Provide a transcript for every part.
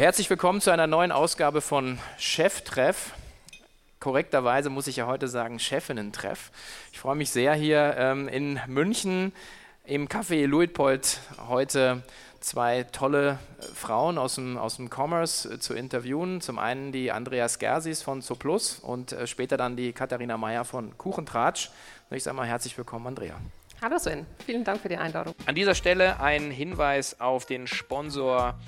Herzlich willkommen zu einer neuen Ausgabe von Cheftreff. Korrekterweise muss ich ja heute sagen Chefinnen-Treff. Ich freue mich sehr, hier ähm, in München im Café Luitpold heute zwei tolle äh, Frauen aus dem, aus dem Commerce äh, zu interviewen. Zum einen die Andreas Gersis von Zooplus und äh, später dann die Katharina Meyer von Kuchentratsch. Und ich sage mal herzlich willkommen, Andrea. Hallo Sven, vielen Dank für die Einladung. An dieser Stelle ein Hinweis auf den Sponsor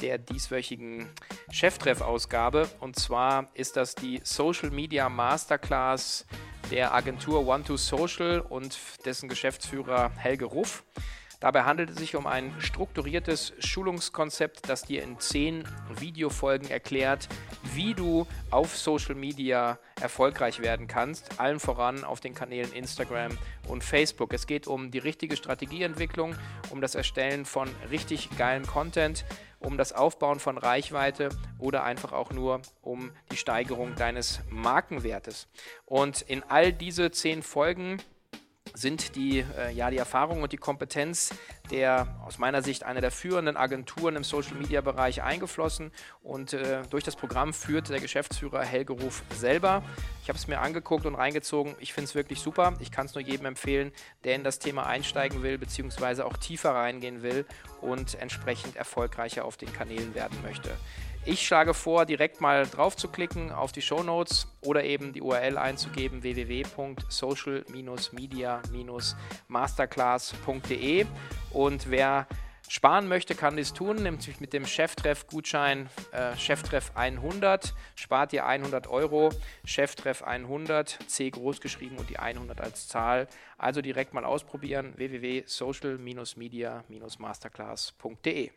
der dieswöchigen Cheftreff-Ausgabe. Und zwar ist das die Social Media Masterclass der Agentur One2Social und dessen Geschäftsführer Helge Ruff. Dabei handelt es sich um ein strukturiertes Schulungskonzept, das dir in zehn Videofolgen erklärt, wie du auf Social Media erfolgreich werden kannst, allen voran auf den Kanälen Instagram und Facebook. Es geht um die richtige Strategieentwicklung, um das Erstellen von richtig geilen Content, um das Aufbauen von Reichweite oder einfach auch nur um die Steigerung deines Markenwertes. Und in all diese zehn Folgen sind die, äh, ja, die Erfahrung und die Kompetenz der aus meiner Sicht einer der führenden Agenturen im Social-Media-Bereich eingeflossen und äh, durch das Programm führt der Geschäftsführer Helge Ruf selber. Ich habe es mir angeguckt und reingezogen. Ich finde es wirklich super. Ich kann es nur jedem empfehlen, der in das Thema einsteigen will, beziehungsweise auch tiefer reingehen will und entsprechend erfolgreicher auf den Kanälen werden möchte. Ich schlage vor, direkt mal drauf zu klicken auf die Show Notes oder eben die URL einzugeben www.social-media-masterclass.de und wer sparen möchte, kann dies tun, nämlich mit dem Cheftreff-Gutschein äh, Cheftreff 100 spart ihr 100 Euro, Cheftreff 100, C groß geschrieben und die 100 als Zahl. Also direkt mal ausprobieren, www.social-media-masterclass.de.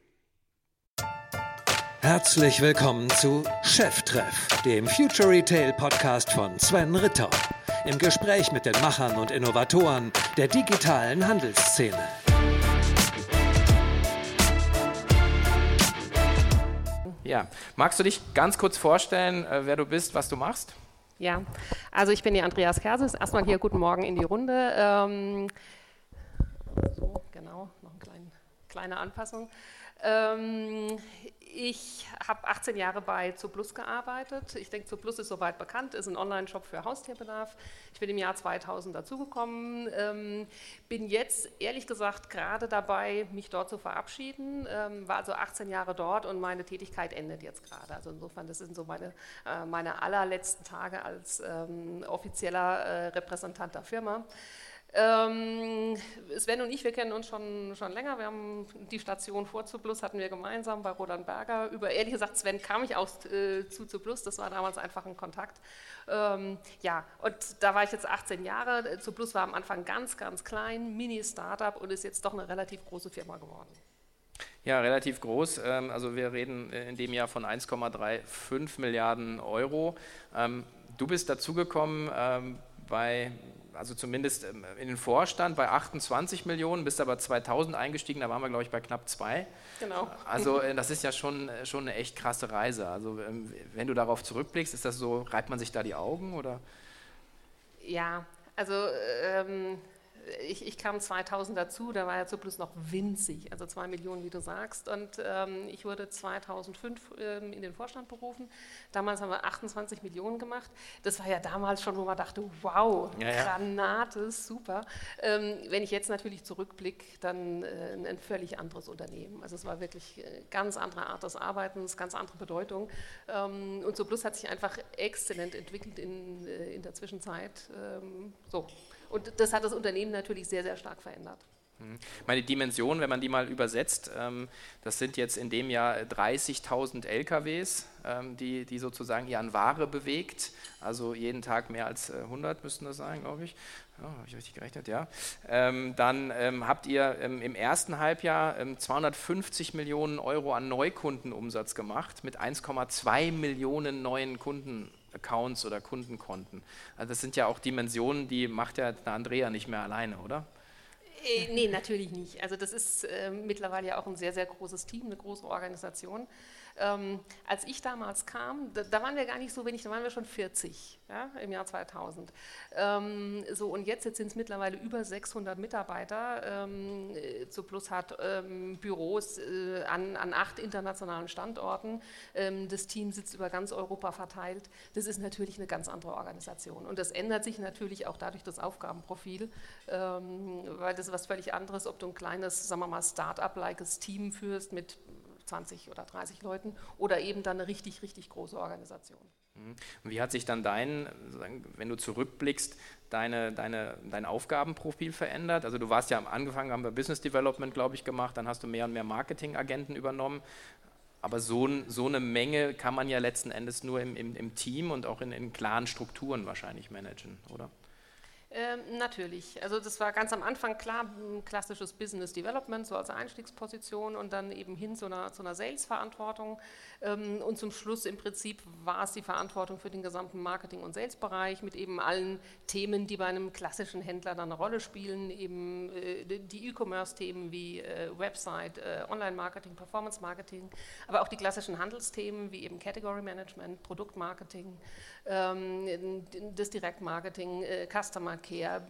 Herzlich willkommen zu Cheftreff, dem Future Retail Podcast von Sven Ritter. Im Gespräch mit den Machern und Innovatoren der digitalen Handelsszene. Ja, magst du dich ganz kurz vorstellen, äh, wer du bist, was du machst? Ja, also ich bin die Andreas Kerses. Erstmal hier guten Morgen in die Runde. Ähm, so, genau, noch eine kleine, kleine Anpassung. Ähm, ich habe 18 Jahre bei Zooplus gearbeitet. Ich denke, Zooplus ist soweit bekannt, ist ein Online-Shop für Haustierbedarf. Ich bin im Jahr 2000 dazugekommen, ähm, bin jetzt ehrlich gesagt gerade dabei, mich dort zu verabschieden. Ähm, war also 18 Jahre dort und meine Tätigkeit endet jetzt gerade. Also insofern, das sind so meine, äh, meine allerletzten Tage als ähm, offizieller äh, Repräsentant der Firma. Ähm, Sven und ich, wir kennen uns schon, schon länger. Wir haben die Station vor Zuplus hatten wir gemeinsam bei Roland Berger. Über ehrlich gesagt, Sven kam ich aus äh, zu Zuplus. Das war damals einfach ein Kontakt. Ähm, ja, und da war ich jetzt 18 Jahre. Zuplus war am Anfang ganz, ganz klein, Mini-Startup und ist jetzt doch eine relativ große Firma geworden. Ja, relativ groß. Ähm, also wir reden in dem Jahr von 1,35 Milliarden Euro. Ähm, du bist dazugekommen ähm, bei also zumindest ähm, in den Vorstand bei 28 Millionen, bist aber 2000 eingestiegen, da waren wir, glaube ich, bei knapp zwei. Genau. Also äh, das ist ja schon, äh, schon eine echt krasse Reise. Also ähm, wenn du darauf zurückblickst, ist das so, reibt man sich da die Augen oder? Ja, also ähm, ich, ich, kam 2000 dazu, da war ja Zuplus noch winzig, also zwei Millionen, wie du sagst. Und ähm, ich wurde 2005 ähm, in den Vorstand berufen. Damals haben wir 28 Millionen gemacht. Das war ja damals schon, wo man dachte, wow, ja, ja. Granate, super. Ähm, wenn ich jetzt natürlich zurückblicke, dann äh, ein völlig anderes Unternehmen. Also es war wirklich äh, ganz andere Art des Arbeitens, ganz andere Bedeutung. Ähm, und Zuplus hat sich einfach exzellent entwickelt in, äh, in der Zwischenzeit. Ähm, so. Und das hat das Unternehmen natürlich sehr, sehr stark verändert. Hm. Meine Dimension, wenn man die mal übersetzt, ähm, das sind jetzt in dem Jahr 30.000 LKWs, ähm, die, die sozusagen hier an Ware bewegt. Also jeden Tag mehr als 100 äh, müssten das sein, glaube ich. Ja, Habe ich richtig gerechnet, ja. Ähm, dann habt ihr im ersten Halbjahr 250 ähm, Millionen Euro an Neukundenumsatz gemacht mit 1,2 Millionen neuen Kunden. Accounts oder Kundenkonten. Also das sind ja auch Dimensionen, die macht ja der Andrea nicht mehr alleine, oder? Äh, nee, natürlich nicht. Also das ist äh, mittlerweile ja auch ein sehr, sehr großes Team, eine große Organisation. Ähm, als ich damals kam, da, da, waren wir gar nicht so wenig, da waren wir schon 40 ja, im Jahr 2000. Ähm, so, und jetzt, jetzt sind es mittlerweile über 600 Mitarbeiter. Ähm, Zuplus hat ähm, Büros äh, an, an acht internationalen Standorten. Ähm, das Team sitzt über ganz Europa verteilt. Das ist natürlich eine ganz andere Organisation. Und das ändert sich natürlich auch dadurch das Aufgabenprofil, ähm, weil das ist was völlig anderes, ob du ein kleines, sagen wir mal, Start-up-likes Team führst mit 20 oder 30 Leuten oder eben dann eine richtig, richtig große Organisation. Mhm. Wie hat sich dann dein, wenn du zurückblickst, deine, deine, dein Aufgabenprofil verändert? Also du warst ja am Anfang, haben wir Business Development, glaube ich, gemacht, dann hast du mehr und mehr Marketingagenten übernommen. Aber so, so, eine Menge kann man ja letzten Endes nur im, im, im Team und auch in, in klaren Strukturen wahrscheinlich managen, oder? Ähm, natürlich. Also das war ganz am Anfang klar, klassisches Business Development, so als Einstiegsposition und dann eben hin zu einer, einer Sales-Verantwortung. Ähm, und zum Schluss im Prinzip war es die Verantwortung für den gesamten Marketing- und Sales-Bereich mit eben allen Themen, die bei einem klassischen Händler dann eine Rolle spielen, eben äh, die E-Commerce-Themen wie äh, Website, äh, Online-Marketing, Performance-Marketing, aber auch die klassischen Handelsthemen wie eben Category-Management, Produktmarketing, ähm, das Direktmarketing, Customer Care,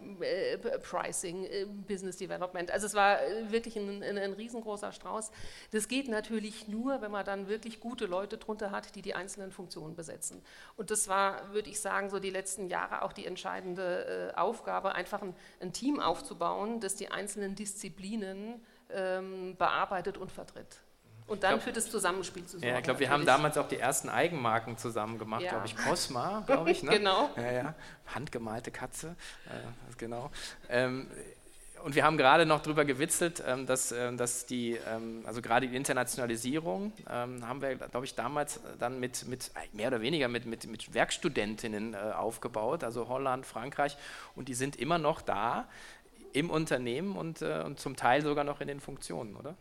Pricing, Business Development. Also es war wirklich ein, ein, ein riesengroßer Strauß. Das geht natürlich nur, wenn man dann wirklich gut gute Leute drunter hat, die die einzelnen Funktionen besetzen. Und das war, würde ich sagen, so die letzten Jahre auch die entscheidende äh, Aufgabe, einfach ein, ein, Team aufzubauen, das die einzelnen Disziplinen ähm, bearbeitet und vertritt. Und dann glaub, für das Zusammenspiel zu sorgen. Ja, ich glaube, wir haben damals auch die ersten Eigenmarken zusammen gemacht, ja. glaube ich. Cosma, glaube ich. Ne? genau. Ja, ja. Handgemalte Katze, äh, genau. Ähm, und wir haben gerade noch darüber gewitzelt, ähm, dass, ähm, dass die, ähm, also gerade die Internationalisierung haben wir, glaube ich, damals dann mit, mit mehr oder weniger mit, mit, mit Werkstudentinnen äh, aufgebaut, also Holland, Frankreich, und die sind immer noch da im Unternehmen und, äh, und zum Teil sogar noch in den Funktionen, oder?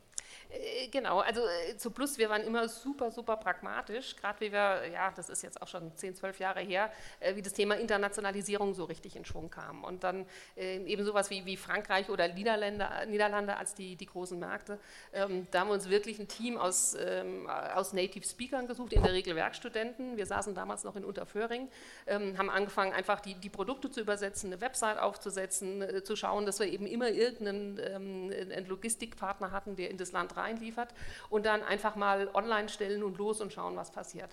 Äh, genau, also äh, zu Plus, wir waren immer super, super pragmatisch, gerade wie wir, ja, das ist jetzt auch schon 10, 12 Jahre her, äh, wie das Thema Internationalisierung so richtig in Schwung kam. Und dann eben sowas wie, wie Frankreich oder Niederlande, Niederlande als die, die großen Märkte. Ähm, da haben wir uns wirklich ein Team aus, ähm, aus Native Speakern gesucht, in der Regel Werkstudenten. Wir saßen damals noch in Unterföhring, ähm, haben angefangen, einfach die, die Produkte zu übersetzen, eine Website aufzusetzen, zu schauen, dass wir eben immer irgendeinen Logistikpartner hatten, der in das Land rein reinliefert und dann einfach mal online stellen und los und schauen, was passiert.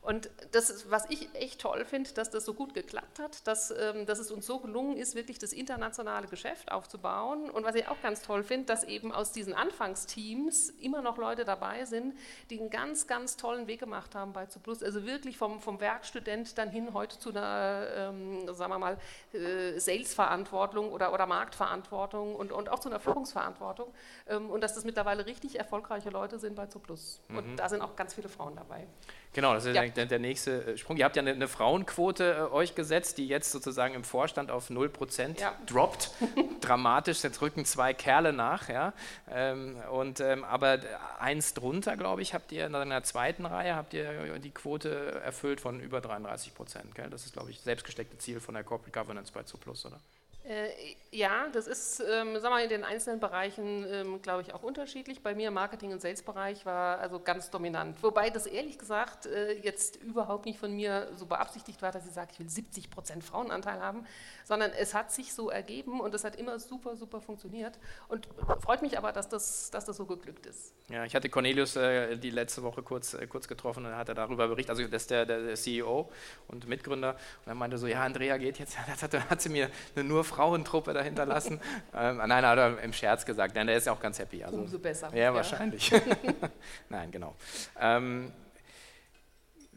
Und das ist, was ich echt toll finde, dass das so gut geklappt hat, dass, ähm, dass es uns so gelungen ist, wirklich das internationale Geschäft aufzubauen. Und was ich auch ganz toll finde, dass eben aus diesen Anfangsteams immer noch Leute dabei sind, die einen ganz, ganz tollen Weg gemacht haben bei Zuplus. Also wirklich vom, vom Werkstudent dann hin heute zu einer, ähm, sagen wir mal, äh, Sales-Verantwortung oder, oder Marktverantwortung und, und auch zu einer Führungsverantwortung. Ähm, und dass das mittlerweile richtig erfolgreiche Leute sind bei Zuplus. Mhm. Und da sind auch ganz viele Frauen dabei. Genau, das ist ja. Der, nächste äh, Sprung. Ihr habt ja eine, eine Frauenquote äh, euch gesetzt, die jetzt sozusagen im Vorstand auf 0% ja. droppt. Dramatisch, jetzt rücken zwei Kerle nach. Ja? Ähm, und, ähm, aber eins drunter, glaube ich, habt ihr in einer zweiten Reihe habt ihr die Quote erfüllt von über 33 Gell? Das ist, glaube ich, selbstgesteckte Ziel von der Corporate Governance bei Zuplus, oder? Äh, ja, das ist, ähm, sagen wir, in den einzelnen Bereichen, ähm, glaube ich, auch unterschiedlich. Bei mir im Marketing- und Sales-Bereich war also ganz dominant. Wobei das ehrlich gesagt äh, jetzt überhaupt nicht von mir so beabsichtigt war, dass ich sage, ich will 70 Prozent Frauenanteil haben, sondern es hat sich so ergeben und es hat immer super, super funktioniert. Und freut mich aber, dass das, dass das so geglückt ist. Ja, ich hatte Cornelius äh, die letzte Woche kurz, äh, kurz getroffen und er hat darüber berichtet, also das ist der, der, der CEO und Mitgründer. Und er meinte so, ja, Andrea geht jetzt, das hat, hat sie mir eine nur Frauentruppe dahinter lassen. ähm, nein, hat er im Scherz gesagt, nein, der ist ja auch ganz happy. Also, Umso besser. Ja, ja. wahrscheinlich. nein, genau. Ähm,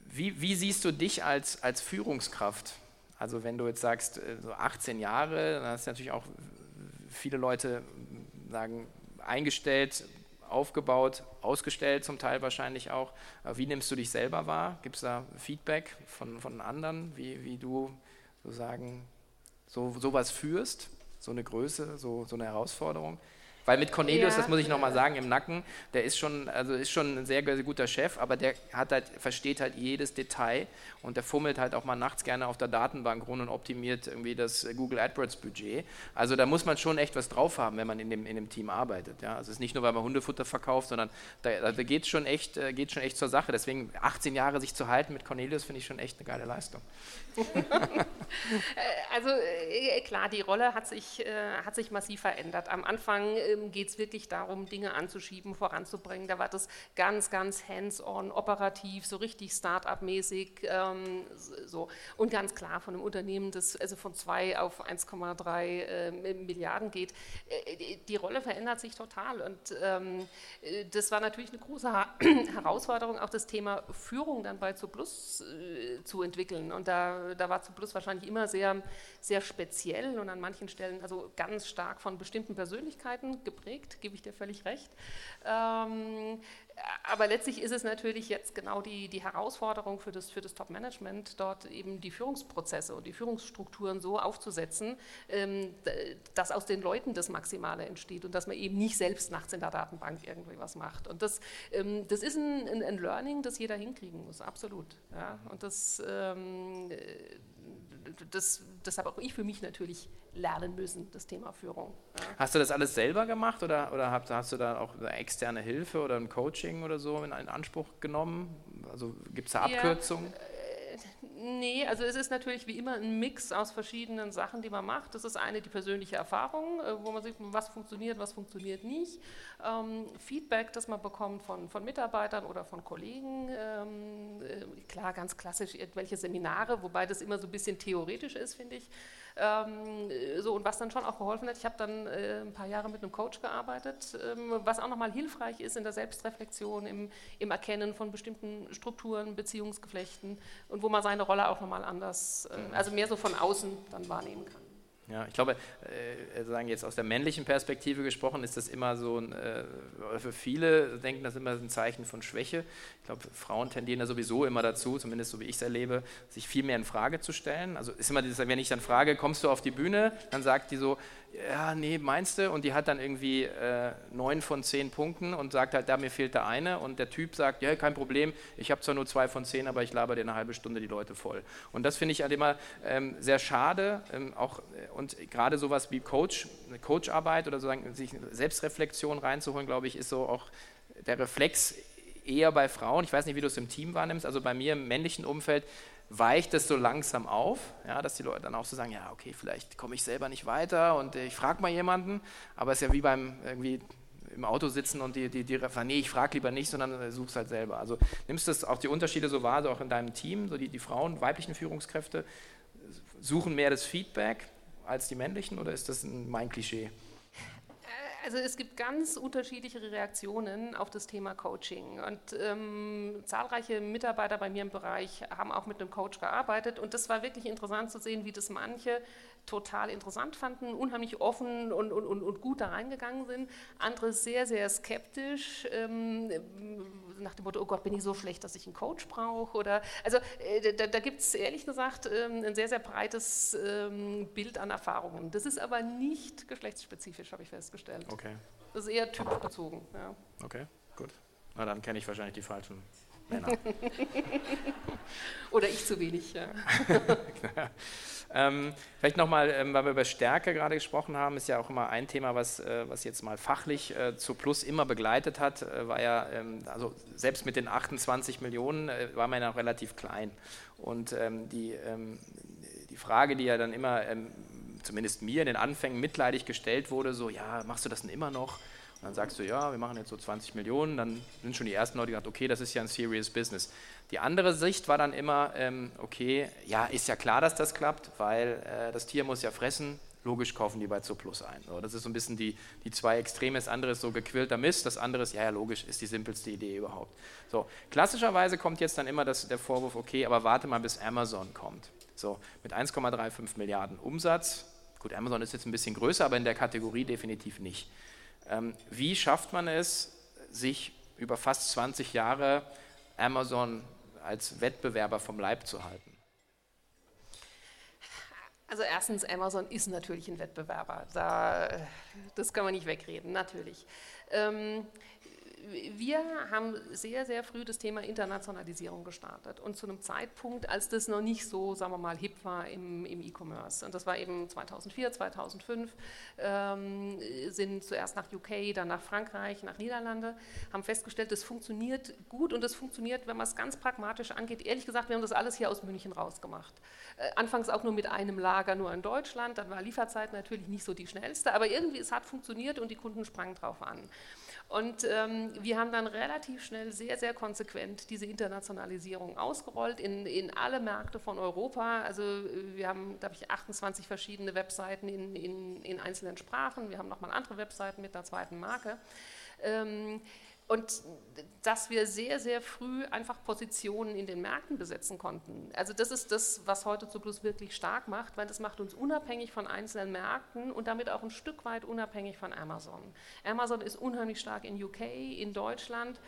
wie, wie, siehst du dich als, als Führungskraft? Also wenn du jetzt sagst, äh, so 18 Jahre, dann hast du natürlich auch viele Leute sagen, eingestellt, aufgebaut, ausgestellt zum Teil wahrscheinlich auch. Wie nimmst du dich selber wahr? Gibt es da Feedback von, von anderen, wie, wie du sozusagen so sowas führst, so eine Größe, so, so eine Herausforderung? Weil mit Cornelius, Ja. das muss ich nochmal sagen, im Nacken, der ist schon, also ist schon ein sehr, sehr guter Chef, aber der hat halt, versteht halt jedes Detail und der fummelt halt auch mal nachts gerne auf der Datenbank rum und optimiert irgendwie das Google AdWords Budget. Also da muss man schon echt was drauf haben, wenn man in dem, in dem Team arbeitet. Ja? Also es ist nicht nur, weil man Hundefutter verkauft, sondern da, da geht es schon, echt, äh, geht schon echt zur Sache. Deswegen 18 Jahre sich zu halten mit Cornelius finde ich schon echt eine geile Leistung. Also äh, klar, die Rolle hat sich, äh, hat sich massiv verändert. Am Anfang ähm, geht es wirklich darum, Dinge anzuschieben, voranzubringen. Da war das ganz, ganz hands-on, operativ, so richtig Start-up-mäßig. Ähm, so. Und ganz klar von einem Unternehmen, das also von 2 auf 1,3 äh, Milliarden geht. Äh, die- die Rolle verändert sich total. Und ähm, äh, das war natürlich eine große Ha- Herausforderung, auch das Thema Führung dann bei Zuplus äh, zu entwickeln. Und da, da war Zuplus wahrscheinlich immer sehr, sehr speziell und an manchen Stellen also ganz stark von bestimmten Persönlichkeiten geprägt, gebe ich dir völlig recht. Ähm, aber letztlich ist es natürlich jetzt genau die, die Herausforderung für das, für das Top-Management, dort eben die Führungsprozesse und die Führungsstrukturen so aufzusetzen, ähm, dass aus den Leuten das Maximale entsteht und dass man eben nicht selbst nachts in der Datenbank irgendwie was macht. Und das, ähm, das ist ein, ein, ein Learning, das jeder hinkriegen muss, absolut. Ja? Und das, ähm, äh, das, das habe auch ich für mich natürlich lernen müssen, das Thema Führung. Ja. Hast du das alles selber gemacht oder, oder hast, hast du da auch externe Hilfe oder ein Coaching oder so in, in Anspruch genommen? Also gibt es da Ja. Nee, also es ist natürlich wie immer ein Mix aus verschiedenen Sachen, die man macht. Das ist eine die persönliche Erfahrung, äh, wo man sieht, was funktioniert, was funktioniert nicht. Ähm, Feedback, das man bekommt von, von Mitarbeitern oder von Kollegen. Ähm, äh, klar, ganz klassisch irgendwelche Seminare, wobei das immer so ein bisschen theoretisch ist, finde ich. Ähm, äh, so, und was dann schon auch geholfen hat, ich habe dann äh, ein paar Jahre mit einem Coach gearbeitet, ähm, was auch nochmal hilfreich ist in der Selbstreflexion, im, im Erkennen von bestimmten Strukturen, Beziehungsgeflechten und wo man seine Rolle auch nochmal anders, äh, also mehr so von außen dann wahrnehmen kann. Ja, ich glaube, äh, sagen jetzt aus der männlichen Perspektive gesprochen, ist das immer so ein, äh, für viele denken das immer ein Zeichen von Schwäche. Ich glaube, Frauen tendieren da sowieso immer dazu, zumindest so wie ich es erlebe, sich viel mehr in Frage zu stellen. Also ist immer dieses, wenn ich dann frage, kommst du auf die Bühne, dann sagt die so, ja, nee, meinst du? Und die hat dann irgendwie äh, neun von zehn Punkten und sagt halt, da mir fehlt der eine. Und der Typ sagt, ja, kein Problem, ich habe zwar nur zwei von zehn, aber ich laber dir eine halbe Stunde die Leute voll. Und das finde ich halt immer ähm, sehr schade. Ähm, auch, äh, und gerade sowas wie Coach, Coacharbeit oder sozusagen sich Selbstreflexion reinzuholen, glaube ich, ist so auch der Reflex eher bei Frauen. Ich weiß nicht, wie du es im Team wahrnimmst. Also bei mir im männlichen Umfeld weicht es so langsam auf, ja, dass die Leute dann auch so sagen, ja, okay, vielleicht komme ich selber nicht weiter und ich frage mal jemanden, aber es ist ja wie beim irgendwie im Auto sitzen und die, die, die nee, ich frage lieber nicht, sondern äh, such's halt selber. Also nimmst du das auch die Unterschiede so wahr, so auch in deinem Team, so die, die Frauen, weiblichen Führungskräfte suchen mehr das Feedback als die männlichen oder ist das ein, mein Klischee? Also es gibt ganz unterschiedliche Reaktionen auf das Thema Coaching. Und ähm, zahlreiche Mitarbeiter bei mir im Bereich haben auch mit einem Coach gearbeitet. Und das war wirklich interessant zu sehen, wie das manche total interessant fanden, unheimlich offen und, und, und, und gut da reingegangen sind, andere sehr, sehr skeptisch ähm, nach dem Motto, oh Gott, bin ich so schlecht, dass ich einen Coach brauche oder, also äh, da, da gibt es ehrlich gesagt ähm, ein sehr, sehr breites ähm, Bild an Erfahrungen. Das ist aber nicht geschlechtsspezifisch, habe ich festgestellt. Okay, Das ist eher typbezogen. Ja. okay, gut. Na, dann kenne ich wahrscheinlich die falschen Männer. Oder ich zu wenig. Ja. Ähm, vielleicht nochmal, ähm, weil wir über Stärke gerade gesprochen haben, ist ja auch immer ein Thema, was, äh, was jetzt mal fachlich äh, zu Plus immer begleitet hat, äh, war ja, ähm, also selbst mit den 28 Millionen äh, war man ja noch relativ klein. Und ähm, die, ähm, die Frage, die ja dann immer, ähm, zumindest mir in den Anfängen mitleidig gestellt wurde, so, ja, machst du das denn immer noch? Und dann sagst du, ja, wir machen jetzt so 20 Millionen, dann sind schon die ersten Leute, die gesagt, okay, das ist ja ein serious business. Die andere Sicht war dann immer, ähm, okay, ja, ist ja klar, dass das klappt, weil äh, das Tier muss ja fressen, logisch kaufen die bei Zooplus ein. So, das ist so ein bisschen die, die zwei Extreme. Das andere ist so gequillter Mist, das andere ist, ja, ja, logisch, ist die simpelste Idee überhaupt. So, klassischerweise kommt jetzt dann immer das, der Vorwurf, okay, aber warte mal, bis Amazon kommt. So, mit 1,35 Milliarden Umsatz, gut, Amazon ist jetzt ein bisschen größer, aber in der Kategorie definitiv nicht. Ähm, wie schafft man es, sich über fast 20 Jahre Amazon als Wettbewerber vom Leib zu halten? Also erstens, Amazon ist natürlich ein Wettbewerber. Da, das kann man nicht wegreden, natürlich. Ähm, wir haben sehr, sehr früh das Thema Internationalisierung gestartet und zu einem Zeitpunkt, als das noch nicht so, sagen wir mal, hip war im, im E-Commerce. Und das war eben 2004, 2005, ähm, sind zuerst nach UK, dann nach Frankreich, nach Niederlande, haben festgestellt, das funktioniert gut und das funktioniert, wenn man es ganz pragmatisch angeht. Ehrlich gesagt, wir haben das alles hier aus München rausgemacht. Äh, anfangs auch nur mit einem Lager, nur in Deutschland, dann war Lieferzeit natürlich nicht so die schnellste, aber irgendwie es hat funktioniert und die Kunden sprangen drauf an. Und ähm, wir haben dann relativ schnell sehr, sehr konsequent diese Internationalisierung ausgerollt in, in alle Märkte von Europa. Also wir haben, glaube ich, 28 verschiedene Webseiten in, in, in einzelnen Sprachen. Wir haben nochmal andere Webseiten mit einer zweiten Marke. Ähm, und dass wir sehr, sehr früh einfach Positionen in den Märkten besetzen konnten. Also das ist das, was heute Zuplus wirklich stark macht, weil das macht uns unabhängig von einzelnen Märkten und damit auch ein Stück weit unabhängig von Amazon. Amazon ist unheimlich stark in UK, in Deutschland,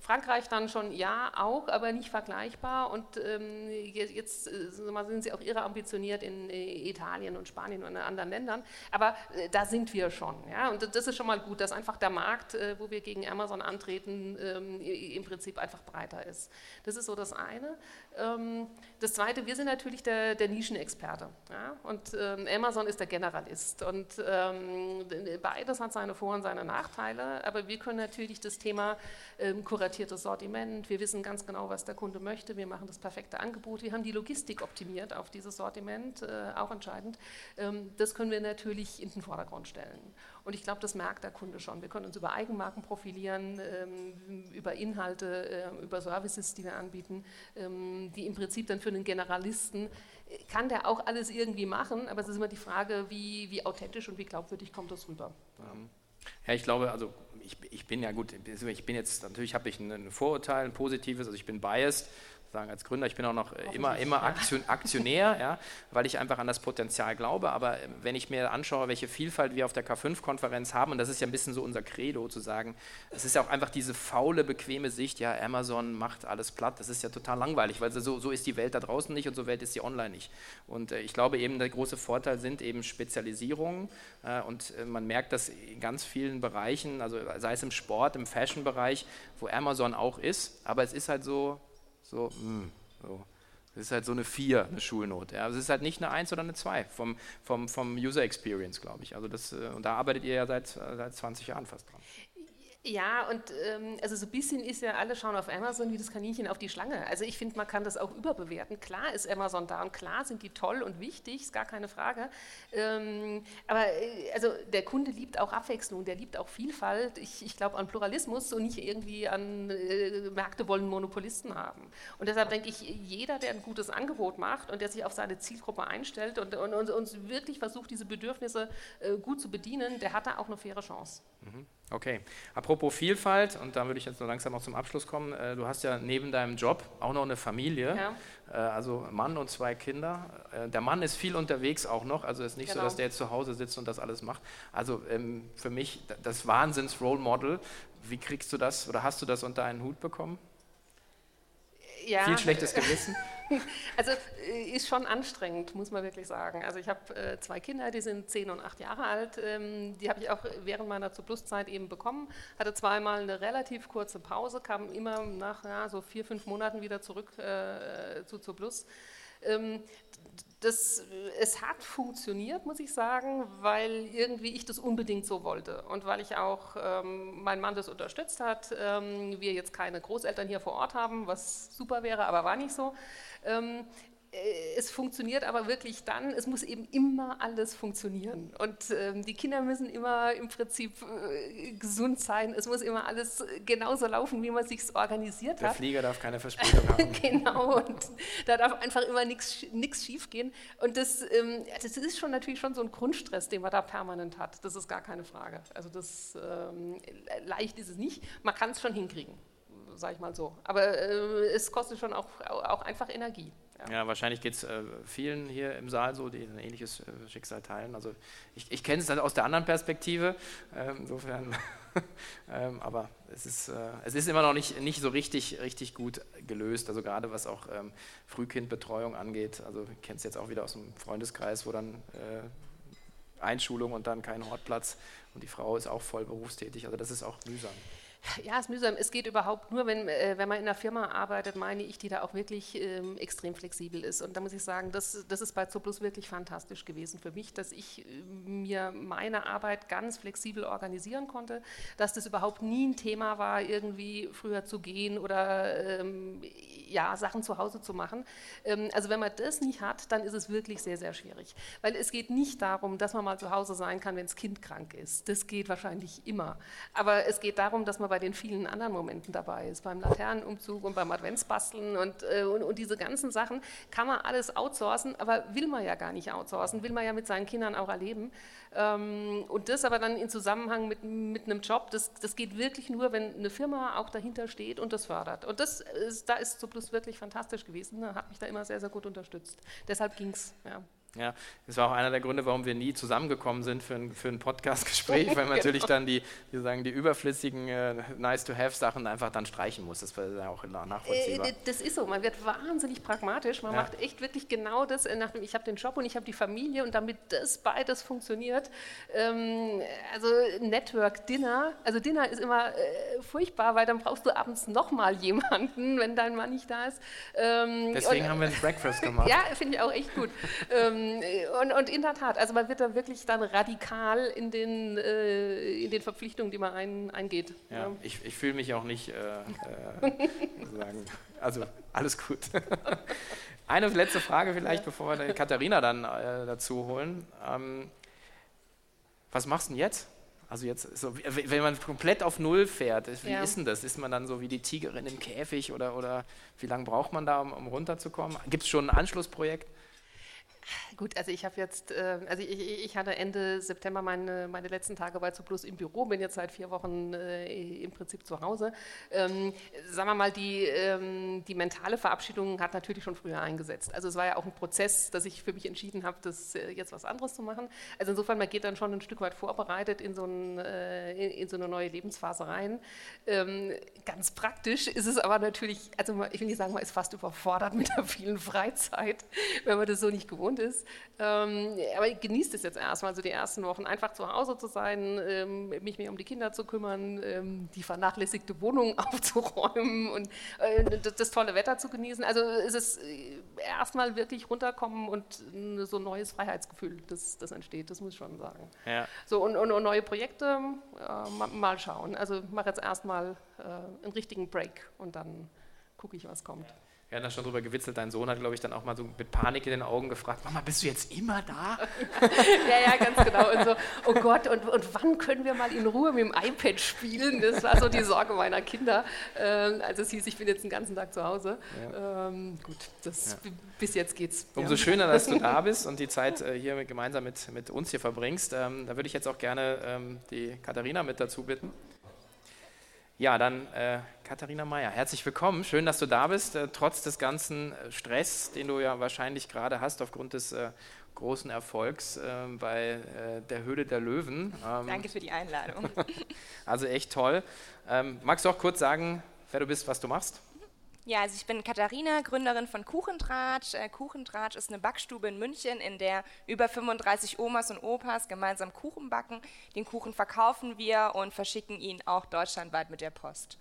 Frankreich dann schon ja auch, aber nicht vergleichbar. Und ähm, jetzt äh, sind sie auch irre ambitioniert in äh, Italien und Spanien und in anderen Ländern. Aber äh, da sind wir schon. Ja? Und das ist schon mal gut, dass einfach der Markt, äh, wo wir gegen Amazon antreten, ähm, im Prinzip einfach breiter ist. Das ist so das eine. Ähm, das zweite, wir sind natürlich der, der Nischenexperte. Ja? Und ähm, Amazon ist der Generalist. Und ähm, beides hat seine Vor- und seine Nachteile. Aber wir können natürlich das Thema ähm, kuratiertes Sortiment. Wir wissen ganz genau, was der Kunde möchte. Wir machen das perfekte Angebot. Wir haben die Logistik optimiert auf dieses Sortiment, äh, auch entscheidend. Ähm, das können wir natürlich in den Vordergrund stellen. Und ich glaube, das merkt der Kunde schon. Wir können uns über Eigenmarken profilieren, ähm, über Inhalte, äh, über Services, die wir anbieten, ähm, die im Prinzip dann für einen Generalisten äh, kann der auch alles irgendwie machen, aber es ist immer die Frage, wie, wie authentisch und wie glaubwürdig kommt das rüber. Ja, ich glaube, also ich, ich bin ja gut, ich bin jetzt, natürlich habe ich ein Vorurteil, ein positives, also ich bin biased, sagen als Gründer. Ich bin auch noch äh, immer, immer Aktion, Aktionär, ja, weil ich einfach an das Potenzial glaube. Aber äh, wenn ich mir anschaue, welche Vielfalt wir auf der K5-Konferenz haben, und das ist ja ein bisschen so unser Credo zu sagen, es ist ja auch einfach diese faule, bequeme Sicht, ja, Amazon macht alles platt, das ist ja total langweilig, weil so, so ist die Welt da draußen nicht und so Welt ist sie online nicht. Und äh, ich glaube eben, der große Vorteil sind eben Spezialisierungen äh, und äh, man merkt das in ganz vielen Bereichen, also sei es im Sport, im Fashion-Bereich, wo Amazon auch ist, aber es ist halt so, so, mh, hm, so. Das ist halt so eine 4, eine Schulnote. Ja. Es ist halt nicht eine 1 oder eine 2 vom, vom, vom User Experience, glaube ich. Also das, äh, und da arbeitet ihr ja seit, seit 20 Jahren fast dran. Ja, und ähm, also so ein bisschen ist ja, alle schauen auf Amazon wie das Kaninchen auf die Schlange. Also ich finde, man kann das auch überbewerten. Klar ist Amazon da und klar sind die toll und wichtig, ist gar keine Frage. Ähm, aber äh, also der Kunde liebt auch Abwechslung, der liebt auch Vielfalt. Ich, ich glaube an Pluralismus und nicht irgendwie an äh, Märkte wollen Monopolisten haben. Und deshalb denke ich, jeder, der ein gutes Angebot macht und der sich auf seine Zielgruppe einstellt und, und wirklich versucht, diese Bedürfnisse äh, gut zu bedienen, der hat da auch eine faire Chance. Mhm. Okay. Apropos Vielfalt, und da würde ich jetzt noch langsam noch zum Abschluss kommen. Äh, du hast ja neben deinem Job auch noch eine Familie, ja. Äh, also Mann und zwei Kinder. Äh, der Mann ist viel unterwegs auch noch, also es ist nicht genau. so, dass der jetzt zu Hause sitzt und das alles macht. Also ähm, für mich das Wahnsinns-Role Model. Wie kriegst du das oder hast du das unter einen Hut bekommen? Ja. Viel schlechtes Gewissen? Also äh, ist schon anstrengend, muss man wirklich sagen. Also ich habe äh, zwei Kinder, die sind zehn und acht Jahre alt. Ähm, die habe ich auch während meiner zu Plus-Zeit eben bekommen. Hatte zweimal eine relativ kurze Pause, kam immer nach ja, so vier, fünf Monaten wieder zurück äh, zu zu Plus. Ähm, das, es hat funktioniert, muss ich sagen, weil irgendwie ich das unbedingt so wollte und weil ich auch ähm, mein Mann das unterstützt hat. Ähm, wir jetzt keine Großeltern hier vor Ort haben, was super wäre, aber war nicht so. Ähm, äh, es funktioniert aber wirklich dann, es muss eben immer alles funktionieren. Und ähm, die Kinder müssen immer im Prinzip äh, gesund sein. Es muss immer alles genauso laufen, wie man sich organisiert Der hat. Der Flieger darf keine Verspätung haben. genau, und da darf einfach immer nichts schief gehen. Und das, ähm, das ist schon natürlich schon so ein Grundstress, den man da permanent hat. Das ist gar keine Frage. Also das ähm, leicht ist es nicht. Man kann es schon hinkriegen, sage ich mal so. Aber äh, es kostet schon auch, auch einfach Energie. Ja, ja wahrscheinlich geht es äh, vielen hier im Saal so, die ein ähnliches äh, Schicksal teilen. Also ich, ich kenne es halt aus der anderen Perspektive. Ähm, insofern, ähm, aber es ist, äh, es ist immer noch nicht, nicht so richtig, richtig gut gelöst. Also gerade was auch ähm, Frühkindbetreuung angeht. Also ich kenne es jetzt auch wieder aus dem Freundeskreis, wo dann äh, Einschulung und dann kein Hortplatz und die Frau ist auch voll berufstätig. Also das ist auch mühsam. Ja, es ist mühsam. Es geht überhaupt nur, wenn, äh, wenn man in einer Firma arbeitet, meine ich, die da auch wirklich ähm, extrem flexibel ist. Und da muss ich sagen, das, das ist bei Zoplus wirklich fantastisch gewesen für mich, dass ich äh, mir meine Arbeit ganz flexibel organisieren konnte, dass das überhaupt nie ein Thema war, irgendwie früher zu gehen oder ähm, ja, Sachen zu Hause zu machen. Ähm, also wenn man das nicht hat, dann ist es wirklich sehr, sehr schwierig. Weil es geht nicht darum, dass man mal zu Hause sein kann, wenn das Kind krank ist. Das geht wahrscheinlich immer. Aber es geht darum, dass man bei den vielen anderen Momenten dabei ist. Beim Laternenumzug und beim Adventsbasteln und, äh, und, und diese ganzen Sachen kann man alles outsourcen, aber will man ja gar nicht outsourcen, will man ja mit seinen Kindern auch erleben. Ähm, und das aber dann in Zusammenhang mit, mit einem Job, das, das geht wirklich nur, wenn eine Firma auch dahinter steht und das fördert. Und das ist, da ist Zuplus wirklich fantastisch gewesen, hat mich da immer sehr, sehr gut unterstütst. Deshalb ging es. Ja. Ja, das war auch einer der Gründe, warum wir nie zusammengekommen sind für ein, für ein Podcast-Gespräch, weil man genau. natürlich dann die, die, sagen, die überflüssigen äh, Nice-to-Have-Sachen einfach dann streichen muss. Das war ja auch nachvollziehbar. Äh, das ist so, man wird wahnsinnig pragmatisch. Man ja. macht echt wirklich genau das. Äh, ich habe den Job und ich habe die Familie und damit das beides funktioniert. Ähm, also Network, Dinner. Also Dinner ist immer äh, furchtbar, weil dann brauchst du abends nochmal jemanden, wenn dein Mann nicht da ist. Ähm, Deswegen und, haben wir ein Breakfast gemacht. ja, finde ich auch echt gut. ähm, und, und, in der Tat, also man wird da wirklich dann radikal in den, äh, in den Verpflichtungen, die man ein, eingeht. Ja, ja. Ich, ich fühle mich auch nicht, äh, äh, sagen, also alles gut. Eine letzte Frage vielleicht, bevor wir Katharina dann äh, dazu holen. Ähm, was machst du denn jetzt? Also jetzt, so, wenn man komplett auf Null fährt, wie ja. ist denn das? Ist man dann so wie die Tigerin im Käfig oder, oder wie lange braucht man da, um, um runterzukommen? Gibt es schon ein Anschlussprojekt? Gut, also ich habe jetzt, äh, also ich, ich, hatte Ende September meine, meine letzten Tage bei Zuplus im Büro, bin jetzt seit vier Wochen äh, im Prinzip zu Hause. Ähm, sagen wir mal, die, ähm, die mentale Verabschiedung hat natürlich schon früher eingesetzt. Also es war ja auch ein Prozess, dass ich für mich entschieden habe, das äh, jetzt was anderes zu machen. Also insofern, man geht dann schon ein Stück weit vorbereitet in so, ein, äh, in, in, so eine neue Lebensphase rein. Ähm, ganz praktisch ist es aber natürlich, also ich will nicht sagen, man ist fast überfordert mit der vielen Freizeit, wenn man das so nicht gewohnt ist. Ähm, aber ich genieße es jetzt erstmal, so die ersten Wochen einfach zu Hause zu sein, ähm, mich mehr um die Kinder zu kümmern, ähm, die vernachlässigte Wohnung aufzuräumen und äh, das, tolle Wetter zu genießen. Also es ist äh, erstmal wirklich runterkommen und so ein neues Freiheitsgefühl, das, das entsteht, das muss ich schon sagen. Ja. So und, und, und, neue Projekte, mal, schauen. Also mache jetzt erstmal äh, einen richtigen Break und dann gucke ich, was kommt. Wir hatten da schon drüber gewitzelt. Dein Sohn hat, glaube ich, dann auch mal so mit Panik in den Augen gefragt: Mama, bist du jetzt immer da? ja, ja, ganz genau. Und so, oh Gott, und, und wann können wir mal in Ruhe mit dem iPad spielen? Das war so die Sorge meiner Kinder. Ähm, als es hieß, ich bin jetzt den ganzen Tag zu Hause. Ja. Ähm, gut, das, ja. bis jetzt geht's. Umso ja. schöner, dass du da bist und die Zeit äh, hier gemeinsam mit, mit uns hier verbringst. Ähm, da würde ich jetzt auch gerne ähm, die Katharina mit dazu bitten. Ja, dann äh, Katharina Meyer, herzlich willkommen. Schön, dass du da bist, äh, trotz des ganzen äh, Stress, den du ja wahrscheinlich gerade hast aufgrund des äh, großen Erfolgs ähm, bei äh, der Höhle der Löwen. Ähm, Danke für die Einladung. also echt toll. Ähm, magst du auch kurz sagen, wer du bist, was du machst? Ja, also ich bin Katharina, Gründerin von Kuchentratsch. Äh, Kuchentratsch ist eine Backstube in München, in der über 35 Omas und Opas gemeinsam Kuchen backen. Den Kuchen verkaufen wir und verschicken ihn auch deutschlandweit mit der Post.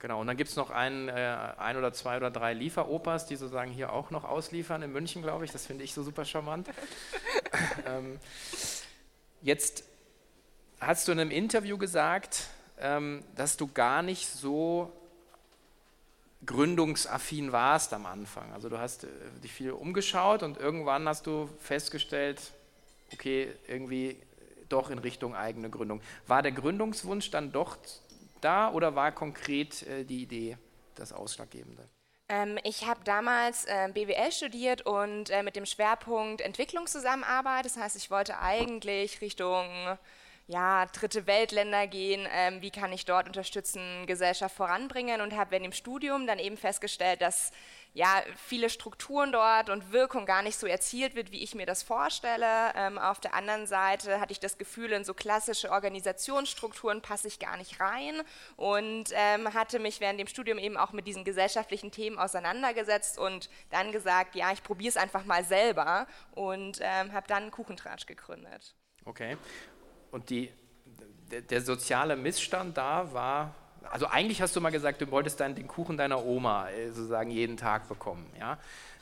Genau, und dann gibt es noch ein, äh, ein oder zwei oder drei Lieferopas, die sozusagen hier auch noch ausliefern in München, glaube ich. Das finde ich so super charmant. ähm, jetzt hast du in einem Interview gesagt, ähm, dass du gar nicht so gründungsaffin warst am Anfang. Also du hast äh, dich viel umgeschaut und irgendwann hast du festgestellt, okay, irgendwie doch in Richtung eigene Gründung. War der Gründungswunsch dann doch da oder war konkret äh, die Idee das Ausschlaggebende? Ähm, ich habe damals äh, BWL studiert und äh, mit dem Schwerpunkt Entwicklungszusammenarbeit. Das heißt, ich wollte eigentlich Richtung ja, dritte Weltländer gehen, ähm, wie kann ich dort unterstützen, Gesellschaft voranbringen und habe in dem Studium dann eben festgestellt, dass ja, viele Strukturen dort und Wirkung gar nicht so erzielt wird, wie ich mir das vorstelle. Ähm, auf der anderen Seite hatte ich das Gefühl, in so klassische Organisationsstrukturen passe ich gar nicht rein und ähm, hatte mich während dem Studium eben auch mit diesen gesellschaftlichen Themen auseinandergesetzt und dann gesagt, ja, ich probiere es einfach mal selber und ähm, habe dann Kuchentratsch gegründet. Okay. Und die, der, soziale Missstand da war also eigentlich hast du mal gesagt, du wolltest dann den Kuchen deiner Oma äh, sozusagen jeden Tag bekommen. Ja?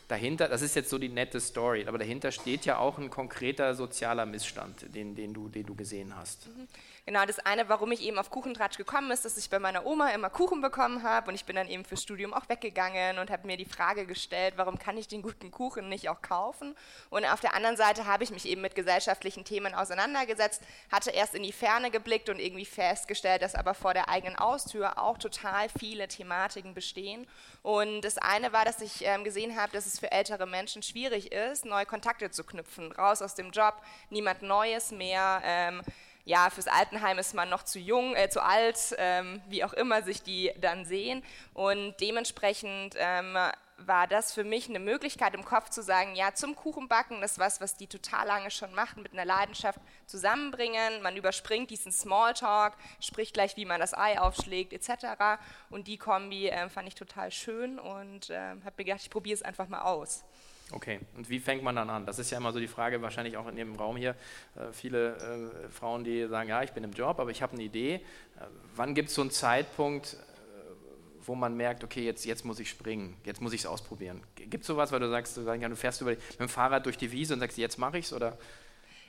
Dahinter, das ist jetzt so die nette Story, aber dahinter steht ja auch ein konkreter sozialer Missstand, den, den, du, den du gesehen hast. Mhm. Genau, das eine, warum ich eben auf Kuchentratsch gekommen ist, dass ich bei meiner Oma immer Kuchen bekommen habe und ich bin dann eben fürs Studium auch weggegangen und habe mir die Frage gestellt, warum kann ich den guten Kuchen nicht auch kaufen? Und auf der anderen Seite habe ich mich eben mit gesellschaftlichen Themen auseinandergesetzt, hatte erst in die Ferne geblickt und irgendwie festgestellt, dass aber vor der eigenen Haustür auch total viele Thematiken bestehen. Und das eine war, dass ich ähm, gesehen habe, dass es für ältere Menschen schwierig ist, neue Kontakte zu knüpfen, raus aus dem Job, niemand Neues mehr. Ähm, ja, fürs Altenheim ist man noch zu jung, äh, zu alt, ähm, wie auch immer sich die dann sehen. Und dementsprechend ähm, war das für mich eine Möglichkeit im Kopf zu sagen, ja, zum Kuchenbacken, das ist was, was die total lange schon macht, mit einer Leidenschaft zusammenbringen. Man überspringt diesen Smalltalk, spricht gleich, wie man das Ei aufschlägt, etc. Und die Kombi äh, fand ich total schön und äh, habe mir gedacht, ich probiere es einfach mal aus. Okay, und wie fängt man dann an? Das ist ja immer so die Frage, wahrscheinlich auch in dem Raum hier. Äh, viele äh, Frauen, die sagen, ja, ich bin im Job, aber ich habe eine Idee. Äh, wann gibt es so einen Zeitpunkt, äh, wo man merkt, okay, jetzt, jetzt muss ich springen, jetzt muss ich es ausprobieren? Gibt es sowas, weil du sagst, du, du fährst über, mit dem Fahrrad durch die Wiese und sagst, jetzt mache ich es?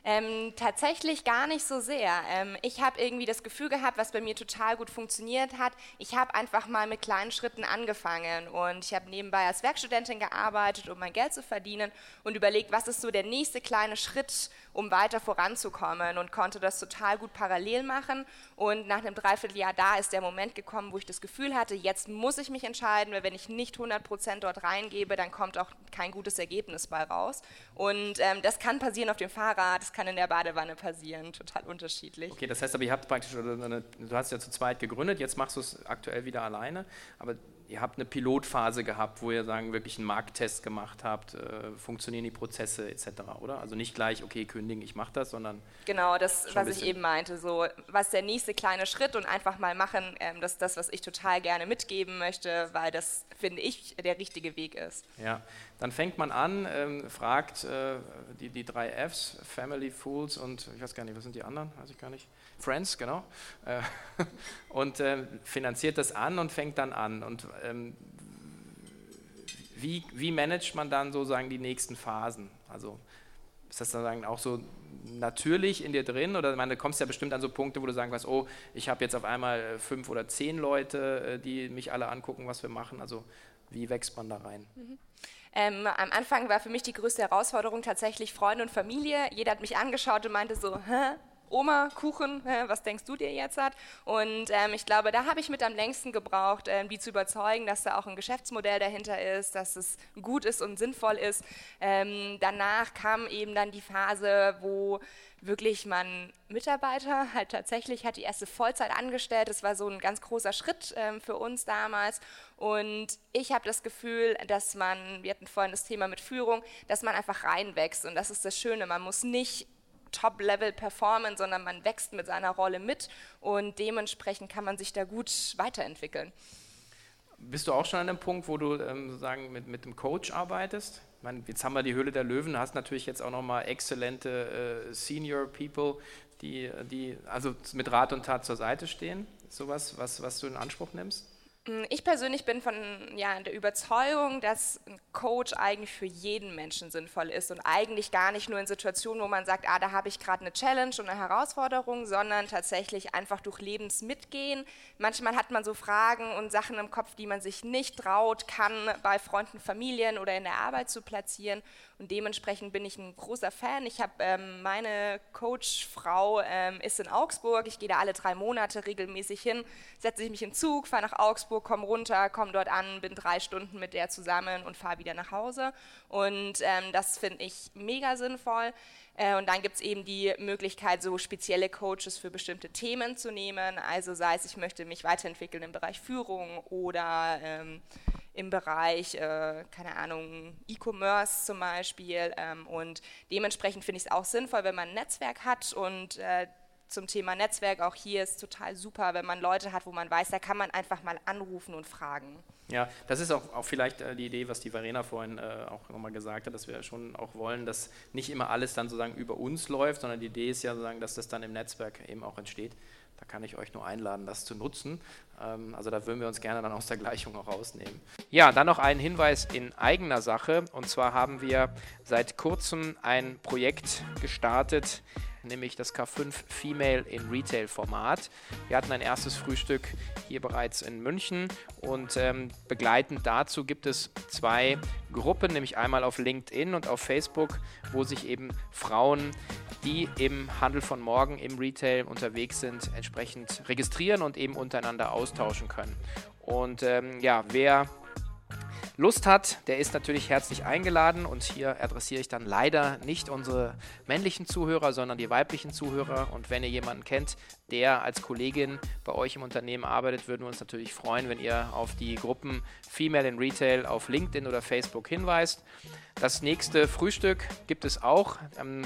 Ähm, tatsächlich gar nicht so sehr. Ähm, ich habe irgendwie das Gefühl gehabt, was bei mir total gut funktioniert hat. Ich habe einfach mal mit kleinen Schritten angefangen und ich habe nebenbei als Werkstudentin gearbeitet, um mein Geld zu verdienen und überlegt, was ist so der nächste kleine Schritt, um weiter voranzukommen und konnte das total gut parallel machen. Und nach einem Dreivierteljahr da ist der Moment gekommen, wo ich das Gefühl hatte, jetzt muss ich mich entscheiden, weil wenn ich nicht 100 Prozent dort reingebe, dann kommt auch kein gutes Ergebnis bei raus. Und ähm, das kann passieren auf dem Fahrrad das kann in der Badewanne passieren, total unterschiedlich. Okay, das heißt aber, ihr habt praktisch, du hast ja zu zweit gegründet, jetzt machst du es aktuell wieder alleine, aber ihr habt eine Pilotphase gehabt, wo ihr sagen, wirklich einen Markttest gemacht habt, äh, funktionieren die Prozesse etc., oder? Also nicht gleich, okay, kündigen, ich mache das, sondern. Genau, das, was ich eben meinte, so, was der nächste kleine Schritt und einfach mal machen, ähm, das ist das, was ich total gerne mitgeben möchte, weil das, finde ich, der richtige Weg ist. Ja, dann fängt man an, ähm, fragt äh, die, die drei Fs, Family, Fools und ich weiß gar nicht, was sind die anderen, weiß ich gar nicht. Friends, genau, äh, und äh, finanziert das an und fängt dann an. Und ähm, wie, wie managt man dann sozusagen die nächsten Phasen? Also ist das dann auch so natürlich in dir drin oder meine, du kommst ja bestimmt an so Punkte, wo du sagen kannst, oh, ich habe jetzt auf einmal äh, fünf oder zehn Leute, die mich alle angucken, was wir machen. Also wie wächst man da rein? Mhm. Ähm, am Anfang war für mich die größte Herausforderung tatsächlich Freunde und Familie. Jeder hat mich angeschaut und meinte so, Hä? Oma, Kuchen, was denkst du dir jetzt hat? Und ähm, ich glaube, da habe ich mit am längsten gebraucht, ähm, die zu überzeugen, dass da auch ein Geschäftsmodell dahinter ist, dass es gut ist und sinnvoll ist. Ähm, danach kam eben dann die Phase, wo wirklich man Mitarbeiter halt tatsächlich hat die erste Vollzeit angestellt. Das war so ein ganz großer Schritt ähm, für uns damals. Und ich habe das Gefühl, dass man, wir hatten vorhin das Thema mit Führung, dass man einfach reinwächst. Und das ist das Schöne. Man muss nicht Top-Level performen, sondern man wächst mit seiner Rolle mit und dementsprechend kann man sich da gut weiterentwickeln. Bist du auch schon an dem Punkt, wo du ähm, sozusagen mit, mit dem Coach arbeitest? Ich meine, jetzt haben wir die Höhle der Löwen, hast natürlich jetzt auch nochmal exzellente äh, Senior People, die, die also mit Rat und Tat zur Seite stehen. Sowas, was, was du in Anspruch nimmst? Mm, ich persönlich bin von ja, der Überzeugung, dass ein Coach eigentlich für jeden Menschen sinnvoll ist und eigentlich gar nicht nur in Situationen, wo man sagt, ah, da habe ich gerade eine Challenge und eine Herausforderung, sondern tatsächlich einfach durch Lebens mitgehen. Manchmal hat man so Fragen und Sachen im Kopf, die man sich nicht traut, kann bei Freunden, Familien oder in der Arbeit zu platzieren. Und dementsprechend bin ich ein großer Fan. Ich habe ähm, meine Coachfrau ähm, ist in Augsburg. Ich gehe da alle drei Monate regelmäßig hin, setze ich mich in Zug, fahre nach Augsburg Augsburg, komme runter, komme dort an, bin drei Stunden mit der zusammen und fahre wieder nach Hause. Und ähm, das finde ich mega sinnvoll. Äh, und dann gibt es eben die Möglichkeit, so spezielle Coaches für bestimmte Themen zu nehmen. Also sei es, ich möchte mich weiterentwickeln im Bereich Führung oder ähm, im Bereich, äh, keine Ahnung, E-Commerce zum Beispiel. Ähm, und dementsprechend finde ich es auch sinnvoll, wenn man ein Netzwerk hat und äh, zum Thema Netzwerk auch hier ist total super, wenn man Leute hat, wo man weiß, da kann man einfach mal anrufen und fragen. Ja, das ist auch, auch vielleicht äh, die Idee, was die Verena vorhin äh, auch nochmal gesagt hat, dass wir schon auch wollen, dass nicht immer alles dann sozusagen über uns läuft, sondern die Idee ist ja sozusagen, dass das dann im Netzwerk eben auch entsteht. Da kann ich euch nur einladen, das zu nutzen. Ähm, also da würden wir uns gerne dann aus der Gleichung auch rausnehmen. Ja, dann noch ein Hinweis in eigener Sache. Und zwar haben wir seit kurzem ein Projekt gestartet, nämlich das K5 Female in Retail Format. Wir hatten ein erstes Frühstück hier bereits in München und ähm, begleitend dazu gibt es zwei Gruppen, nämlich einmal auf LinkedIn und auf Facebook, wo sich eben Frauen, die im Handel von morgen im Retail unterwegs sind, entsprechend registrieren und eben untereinander austauschen können. Und ähm, ja, wer Lust hat, der ist natürlich herzlich eingeladen und hier adressiere ich dann leider nicht unsere männlichen Zuhörer, sondern die weiblichen Zuhörer. Und wenn ihr jemanden kennt, der als Kollegin bei euch im Unternehmen arbeitet, würden wir uns natürlich freuen, wenn ihr auf die Gruppen Female in Retail auf LinkedIn oder Facebook hinweist. Das nächste Frühstück gibt es auch am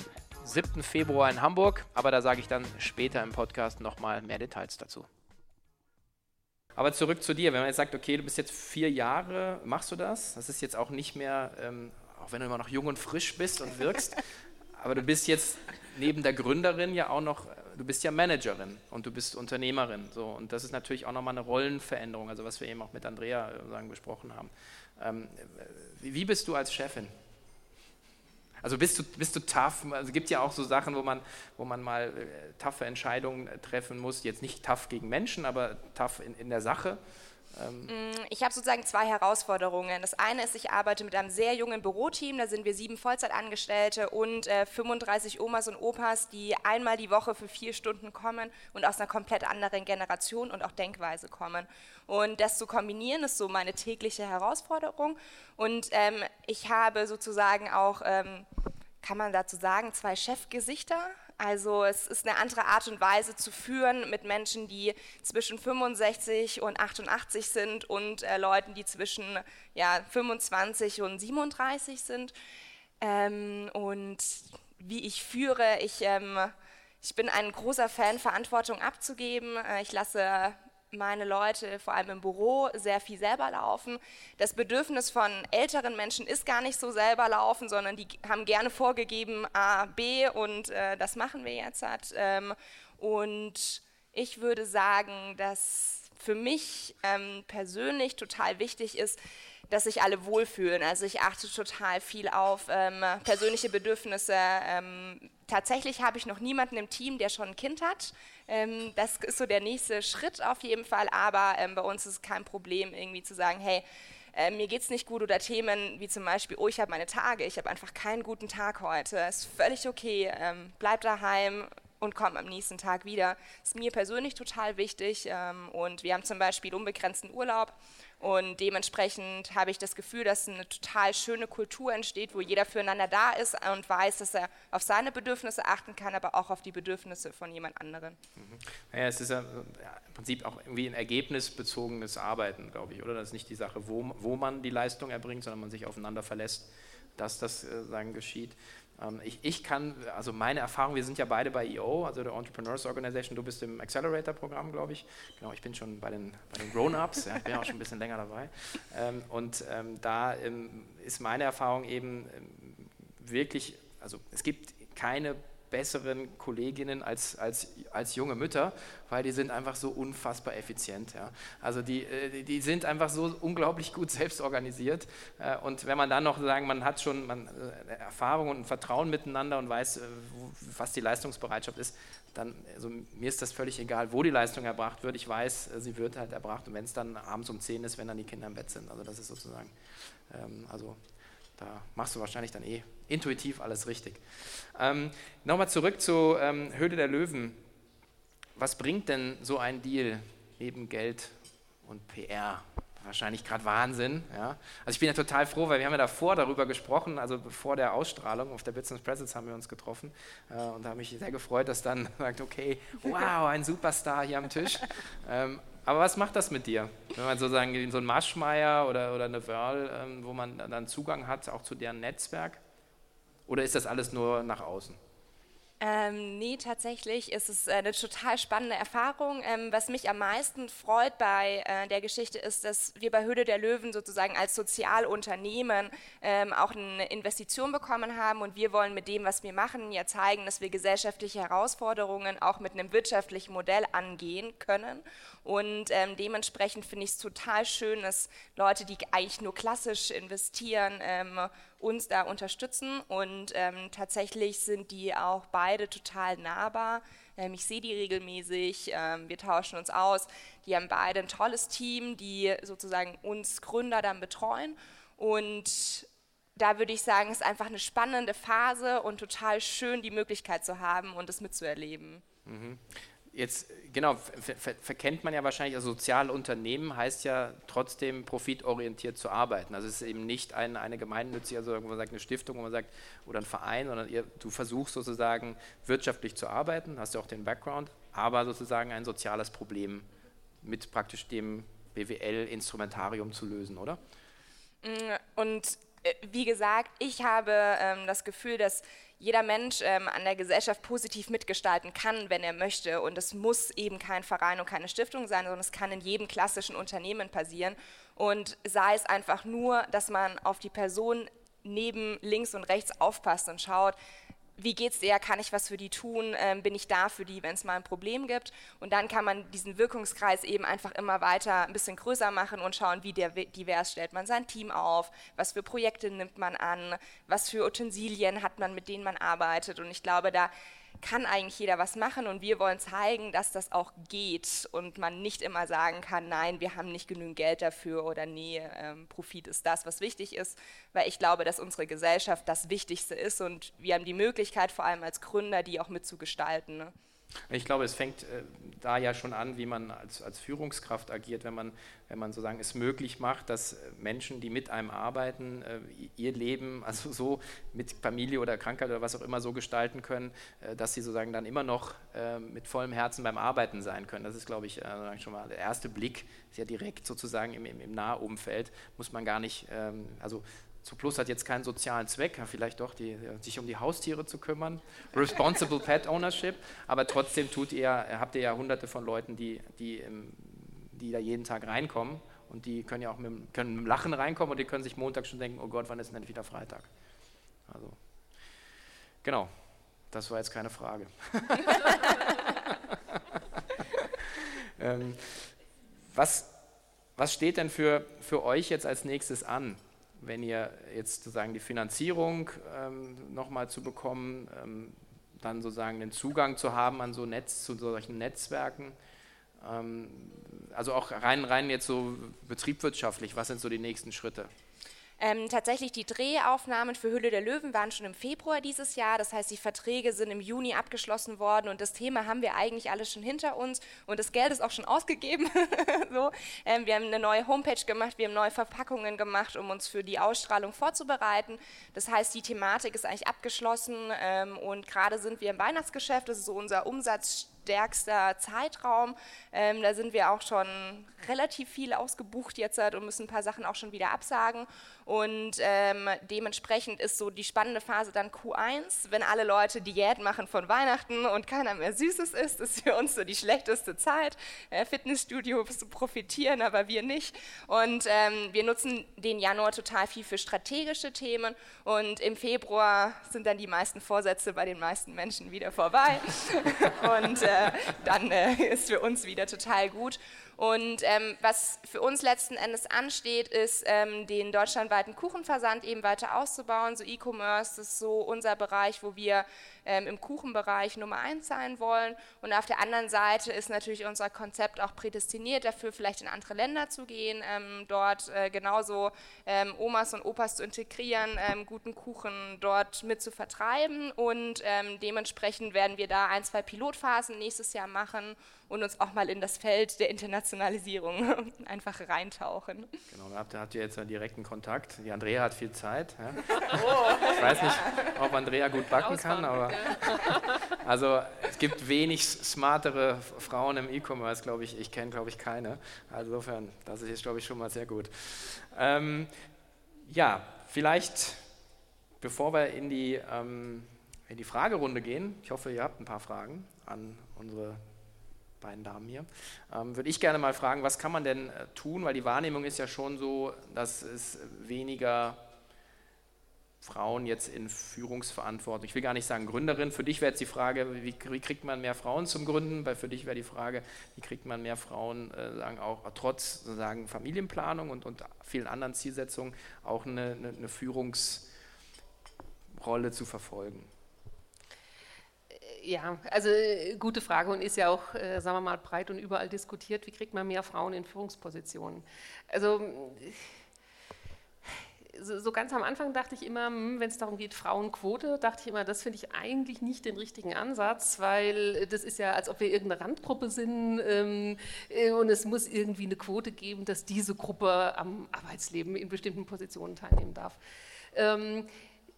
7. Februar in Hamburg, aber da sage ich dann später im Podcast nochmal mehr Details dazu. Aber zurück zu dir, wenn man jetzt sagt, okay, du bist jetzt vier Jahre, machst du das? Das ist jetzt auch nicht mehr, ähm, auch wenn du immer noch jung und frisch bist und wirkst, aber du bist jetzt neben der Gründerin ja auch noch, du bist ja Managerin und du bist Unternehmerin. So, und das ist natürlich auch nochmal eine Rollenveränderung, also was wir eben auch mit Andrea äh, sagen, besprochen haben. Ähm, wie bist du als Chefin? Also bist du, bist du tough? Also es gibt ja auch so Sachen, wo man, wo man mal äh, taffe Entscheidungen treffen muss. Jetzt nicht tough gegen Menschen, aber tough in, in der Sache. Ähm mm, ich habe sozusagen zwei Herausforderungen. Das eine ist, ich arbeite mit einem sehr jungen Büroteam, da sind wir sieben Vollzeitangestellte und äh, 35 Omas und Opas, die einmal die Woche für vier Stunden kommen und aus einer komplett anderen Generation und auch Denkweise kommen. Und das zu kombinieren, ist so meine tägliche Herausforderung. Und ähm, ich habe sozusagen auch, ähm, kann man dazu sagen, zwei Chefgesichter. Also es ist eine andere Art und Weise zu führen mit Menschen, die zwischen 65 und 88 sind und äh, Leuten, die zwischen ja, 25 und 37 sind. Ähm, und wie ich führe, ich, ähm, ich bin ein großer Fan, Verantwortung abzugeben. Äh, ich lasse meine Leute, vor allem im Büro, sehr viel selber laufen. Das Bedürfnis von älteren Menschen ist gar nicht so selber laufen, sondern die haben gerne vorgegeben A, B und äh, das machen wir jetzt. Halt. Ähm, und ich würde sagen, dass für mich ähm, persönlich total wichtig ist, dass sich alle wohlfühlen. Also ich achte total viel auf ähm, persönliche Bedürfnisse. Ähm, tatsächlich habe ich noch niemanden im Team, der schon ein Kind hat. Ähm, das ist so der nächste Schritt auf jeden Fall, aber ähm, bei uns ist es kein Problem, irgendwie zu sagen, hey, äh, mir geht es nicht gut oder Themen wie zum Beispiel, oh, ich habe meine Tage, ich habe einfach keinen guten Tag heute, ist völlig okay, ähm, bleib daheim, und komm am nächsten Tag wieder. Ist mir persönlich total wichtig ähm, und wir haben zum Beispiel unbegrenzten Urlaub und dementsprechend habe ich das Gefühl, dass eine total schöne Kultur entsteht, wo jeder füreinander da ist und weiß, dass er auf seine Bedürfnisse achten kann, aber auch auf die Bedürfnisse von jemand anderen. Mhm. Naja, es ist ja im Prinzip auch irgendwie ein ergebnisbezogenes Arbeiten, glaube ich, oder? Das ist nicht die Sache, wo, wo man die Leistung erbringt, sondern man sich aufeinander verlässt, dass das äh, sagen geschieht. Ähm, ich, ich, kann, also meine Erfahrung, wir sind ja beide bei EO, also der Entrepreneurs Organization, du bist im Accelerator-Programm, glaube ich. Genau, ich bin schon bei den, bei den Grown-Ups, ja, ich bin auch schon ein bisschen länger dabei. Ähm, und ähm, da ist meine Erfahrung eben wirklich, also es gibt keine besseren Kolleginnen als, als, als junge Mütter, weil die sind einfach so unfassbar effizient. Ja. Also die, äh, die sind einfach so unglaublich gut selbst organisiert. Äh, und wenn man dann noch sagen, man hat schon man, äh, Erfahrung und Vertrauen miteinander und weiß, was die Leistungsbereitschaft ist, dann, also mir ist das völlig egal, wo die Leistung erbracht wird. Ich weiß, sie wird halt erbracht und wenn es dann abends um 10 ist, wenn dann die Kinder im Bett sind. Also das ist sozusagen, ähm, also da machst du wahrscheinlich dann eh intuitiv alles richtig. Ähm, Nochmal zurück zu ähm, Höhle der Löwen. Was bringt denn so ein Deal neben Geld und PR wahrscheinlich gerade Wahnsinn. Ja. Also ich bin ja total froh, weil wir haben ja davor darüber gesprochen, also vor der Ausstrahlung auf der Business Presence haben wir uns getroffen äh, und da habe mich sehr gefreut, dass dann sagt, okay, wow, ein Superstar hier am Tisch. Ähm, aber was macht das mit dir, wenn man sozusagen so ein Maschmeyer oder, oder eine Wörl, ähm, wo man dann Zugang hat, auch zu deren Netzwerk? Oder ist das alles nur nach außen? Ähm, nee, tatsächlich ist es äh, eine total spannende Erfahrung. Ähm, was mich am meisten freut bei äh, der Geschichte ist, dass wir bei Höhle der Löwen sozusagen als Sozialunternehmen ähm, auch eine Investition bekommen haben und wir wollen mit dem, was wir machen, ja zeigen, dass wir gesellschaftliche Herausforderungen auch mit einem wirtschaftlichen Modell angehen können. Und ähm, dementsprechend finde ich es total schön, dass Leute, die eigentlich nur klassisch investieren, ähm, uns da unterstützen. Und ähm, tatsächlich sind die auch beide total nahbar. Ähm, ich sehe die regelmäßig, ähm, wir tauschen uns aus. Die haben beide ein tolles Team, die sozusagen uns Gründer dann betreuen. Und da würde ich sagen, es ist einfach eine spannende Phase und total schön, die Möglichkeit zu haben und es mitzuerleben. Mhm. Jetzt, genau, ver ver verkennt man ja wahrscheinlich, also Sozialunternehmen heißt ja trotzdem profitorientiert zu arbeiten. Also es ist eben nicht ein, eine gemeinnützige, also man sagt, eine Stiftung, wo man sagt, oder ein Verein, sondern ihr, du versuchst sozusagen wirtschaftlich zu arbeiten, hast ja auch den Background, aber sozusagen ein soziales Problem mit praktisch dem BWL-Instrumentarium zu lösen, oder? Mm, und äh, wie gesagt, ich habe ähm, das Gefühl, dass jeder Mensch ähm, an der Gesellschaft positiv mitgestalten kann, wenn er möchte. Und es muss eben kein Verein und keine Stiftung sein, sondern es kann in jedem klassischen Unternehmen passieren. Und sei es einfach nur, dass man auf die Person neben links und rechts aufpasst und schaut, wie geht's dir, kann ich was für die tun, ähm, bin ich da für die, wenn es mal ein Problem gibt. Und dann kann man diesen Wirkungskreis eben einfach immer weiter ein bisschen größer machen und schauen, wie divers stellt man sein Team auf, was für Projekte nimmt man an, was für Utensilien hat man, mit denen man arbeitet. Und ich glaube, da kann eigentlich jeder was machen und wir wollen zeigen, dass das auch geht und man nicht immer sagen kann, nein, wir haben nicht genügend Geld dafür oder nee, ähm, Profit ist das, was wichtig ist, weil ich glaube, dass unsere Gesellschaft das Wichtigste ist und wir haben die Möglichkeit, vor allem als Gründer, die auch mitzugestalten. Ne? Ich glaube, es fängt äh, da ja schon an, wie man als, als Führungskraft agiert, wenn man, wenn man sozusagen es möglich macht, dass Menschen, die mit einem arbeiten, äh, ihr Leben also so mit Familie oder Krankheit oder was auch immer so gestalten können, äh, dass sie sozusagen dann immer noch äh, mit vollem Herzen beim Arbeiten sein können. Das ist, glaube ich, äh, schon mal der erste Blick, ist ja direkt sozusagen im, im, im Nahumfeld, muss man gar nicht, ähm, also Zooplus hat jetzt keinen sozialen Zweck, vielleicht doch, die, sich um die Haustiere zu kümmern. Responsible Pet Ownership, aber trotzdem tut ihr, habt ihr ja hunderte von Leuten, die, die, die da jeden Tag reinkommen und die können ja auch mit, können mit dem Lachen reinkommen und die können sich Montag schon denken, oh Gott, wann ist denn wieder Freitag? Also, genau, das war jetzt keine Frage. ähm, was, was steht denn für, für euch jetzt als nächstes an? Wenn ihr jetzt sozusagen die Finanzierung ähm, nochmal zu bekommen, ähm, dann sozusagen den Zugang zu haben an so Netz, zu solchen Netzwerken, ähm, also auch rein, rein jetzt so betriebswirtschaftlich, was sind so die nächsten Schritte? Ähm, tatsächlich die Drehaufnahmen für Hülle der Löwen waren schon im Februar dieses Jahr. Das heißt, die Verträge sind im Juni abgeschlossen worden und das Thema haben wir eigentlich alles schon hinter uns und das Geld ist auch schon ausgegeben. so. ähm, wir haben eine neue Homepage gemacht, wir haben neue Verpackungen gemacht, um uns für die Ausstrahlung vorzubereiten. Das heißt, die Thematik ist eigentlich abgeschlossen ähm, und gerade sind wir im Weihnachtsgeschäft. Das ist so unser Umsatz stärkster Zeitraum. Ähm, da sind wir auch schon relativ viel ausgebucht jetzt und müssen ein paar Sachen auch schon wieder absagen. Und ähm, dementsprechend ist so die spannende Phase dann Q1, wenn alle Leute Diät machen von Weihnachten und keiner mehr Süßes isst, ist für uns so die schlechteste Zeit. Äh, Fitnessstudios profitieren, aber wir nicht. Und ähm, wir nutzen den Januar total viel für strategische Themen und im Februar sind dann die meisten Vorsätze bei den meisten Menschen wieder vorbei. und äh, dann äh, ist für uns wieder total gut. Und ähm, was für uns letzten Endes ansteht, ist, ähm, den deutschlandweiten Kuchenversand eben weiter auszubauen. So E-Commerce ist so unser Bereich, wo wir ähm, im Kuchenbereich Nummer eins sein wollen. Und auf der anderen Seite ist natürlich unser Konzept auch prädestiniert dafür, vielleicht in andere Länder zu gehen, ähm, dort äh, genauso ähm, Omas und Opas zu integrieren, ähm, guten Kuchen dort mit zu vertreiben. Und dementsprechend werden wir da ein, zwei Pilotphasen nächstes Jahr machen und uns auch mal in das Feld der Internationalisierung einfach reintauchen. Genau, da habt, habt ihr jetzt einen direkten Kontakt. Die Andrea hat viel Zeit. Ja. Oh, ich weiß nicht, ob Andrea gut backen kann, aber also es gibt wenig smartere Frauen im E-Commerce, glaube ich. Ich kenne, glaube ich, keine. Also insofern, das ist jetzt, glaube ich, schon mal sehr gut. Ähm, ja, vielleicht, bevor wir in die, ähm, in die Fragerunde gehen, ich hoffe, ihr habt ein paar Fragen an unsere beiden Damen hier, ähm, würde ich gerne mal fragen, was kann man denn äh, tun, weil die Wahrnehmung ist ja schon so, dass es weniger Frauen jetzt in Führungsverantwortung, ich will gar nicht sagen Gründerin, für dich wäre jetzt die Frage, wie, wie, kriegt man mehr Frauen zum Gründen, weil für dich wäre die Frage, wie kriegt man mehr Frauen, äh, sagen auch trotz sozusagen Familienplanung und, und vielen anderen Zielsetzungen auch eine, eine, eine Führungsrolle zu verfolgen. Ja, also äh, gute Frage und ist ja auch, äh, sagen wir mal, breit und überall diskutiert. Wie kriegt man mehr Frauen in Führungspositionen? Also so, so ganz am Anfang dachte ich immer, hm, wenn es darum geht, Frauenquote, dachte ich immer, das finde ich eigentlich nicht den richtigen Ansatz, weil das ist ja, als ob wir irgendeine Randgruppe sind ähm, äh, und es muss irgendwie eine Quote geben, dass diese Gruppe am Arbeitsleben in bestimmten Positionen teilnehmen darf. Ähm,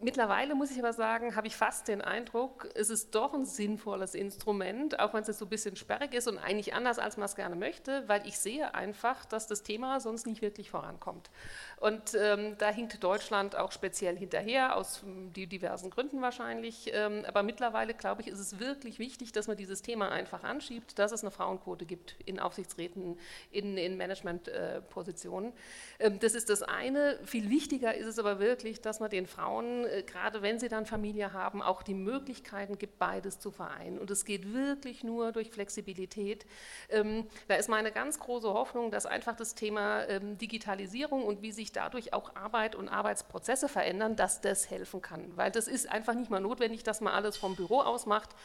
Mittlerweile muss ich aber sagen, habe ich fast den Eindruck, es ist doch ein sinnvolles Instrument, auch wenn es jetzt so ein bisschen sperrig ist und eigentlich anders, als man es gerne möchte, weil ich sehe einfach, dass das Thema sonst nicht wirklich vorankommt. Und ähm, da hinkt Deutschland auch speziell hinterher, aus hm, die diversen Gründen wahrscheinlich. Ähm, aber mittlerweile, glaube ich, ist es wirklich wichtig, dass man dieses Thema einfach anschiebt, dass es eine Frauenquote gibt in Aufsichtsräten, in, in Managementpositionen. Äh, ähm, das ist das eine. Viel wichtiger ist es aber wirklich, dass man den Frauen äh, gerade wenn sie dann Familie haben, auch die Möglichkeiten gibt, beides zu vereinen. Und es geht wirklich nur durch Flexibilität. Ähm, da ist meine ganz große Hoffnung, dass einfach das Thema ähm, Digitalisierung und wie sich dadurch auch Arbeit und Arbeitsprozesse verändern, dass das helfen kann. Weil das ist einfach nicht mal notwendig, dass man alles vom Büro aus macht,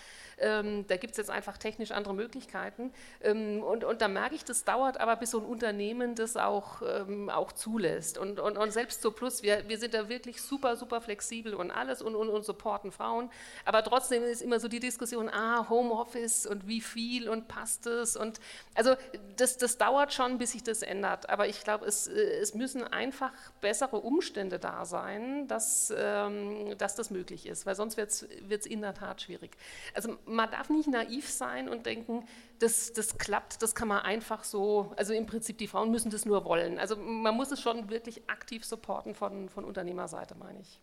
ähm, da gibt es jetzt einfach technisch andere Möglichkeiten. Ähm, und, und da merke ich, das dauert aber, bis so ein Unternehmen das auch, ähm, auch zulässt. Und, und, und selbst so Plus, wir, wir sind da wirklich super, super flexibel und alles und, und, und supporten Frauen. Aber trotzdem ist immer so die Diskussion, ah, Homeoffice und wie viel und passt es? Und also das, das dauert schon, bis sich das ändert. Aber ich glaube, es, äh, es müssen einfach bessere Umstände da sein, dass, ähm, dass das möglich ist, weil sonst wird es in der Tat schwierig. Also man darf nicht naiv sein und denken, das, das klappt, das kann man einfach so, also im Prinzip die Frauen müssen das nur wollen. Also man muss es schon wirklich aktiv supporten von, von Unternehmerseite, meine ich.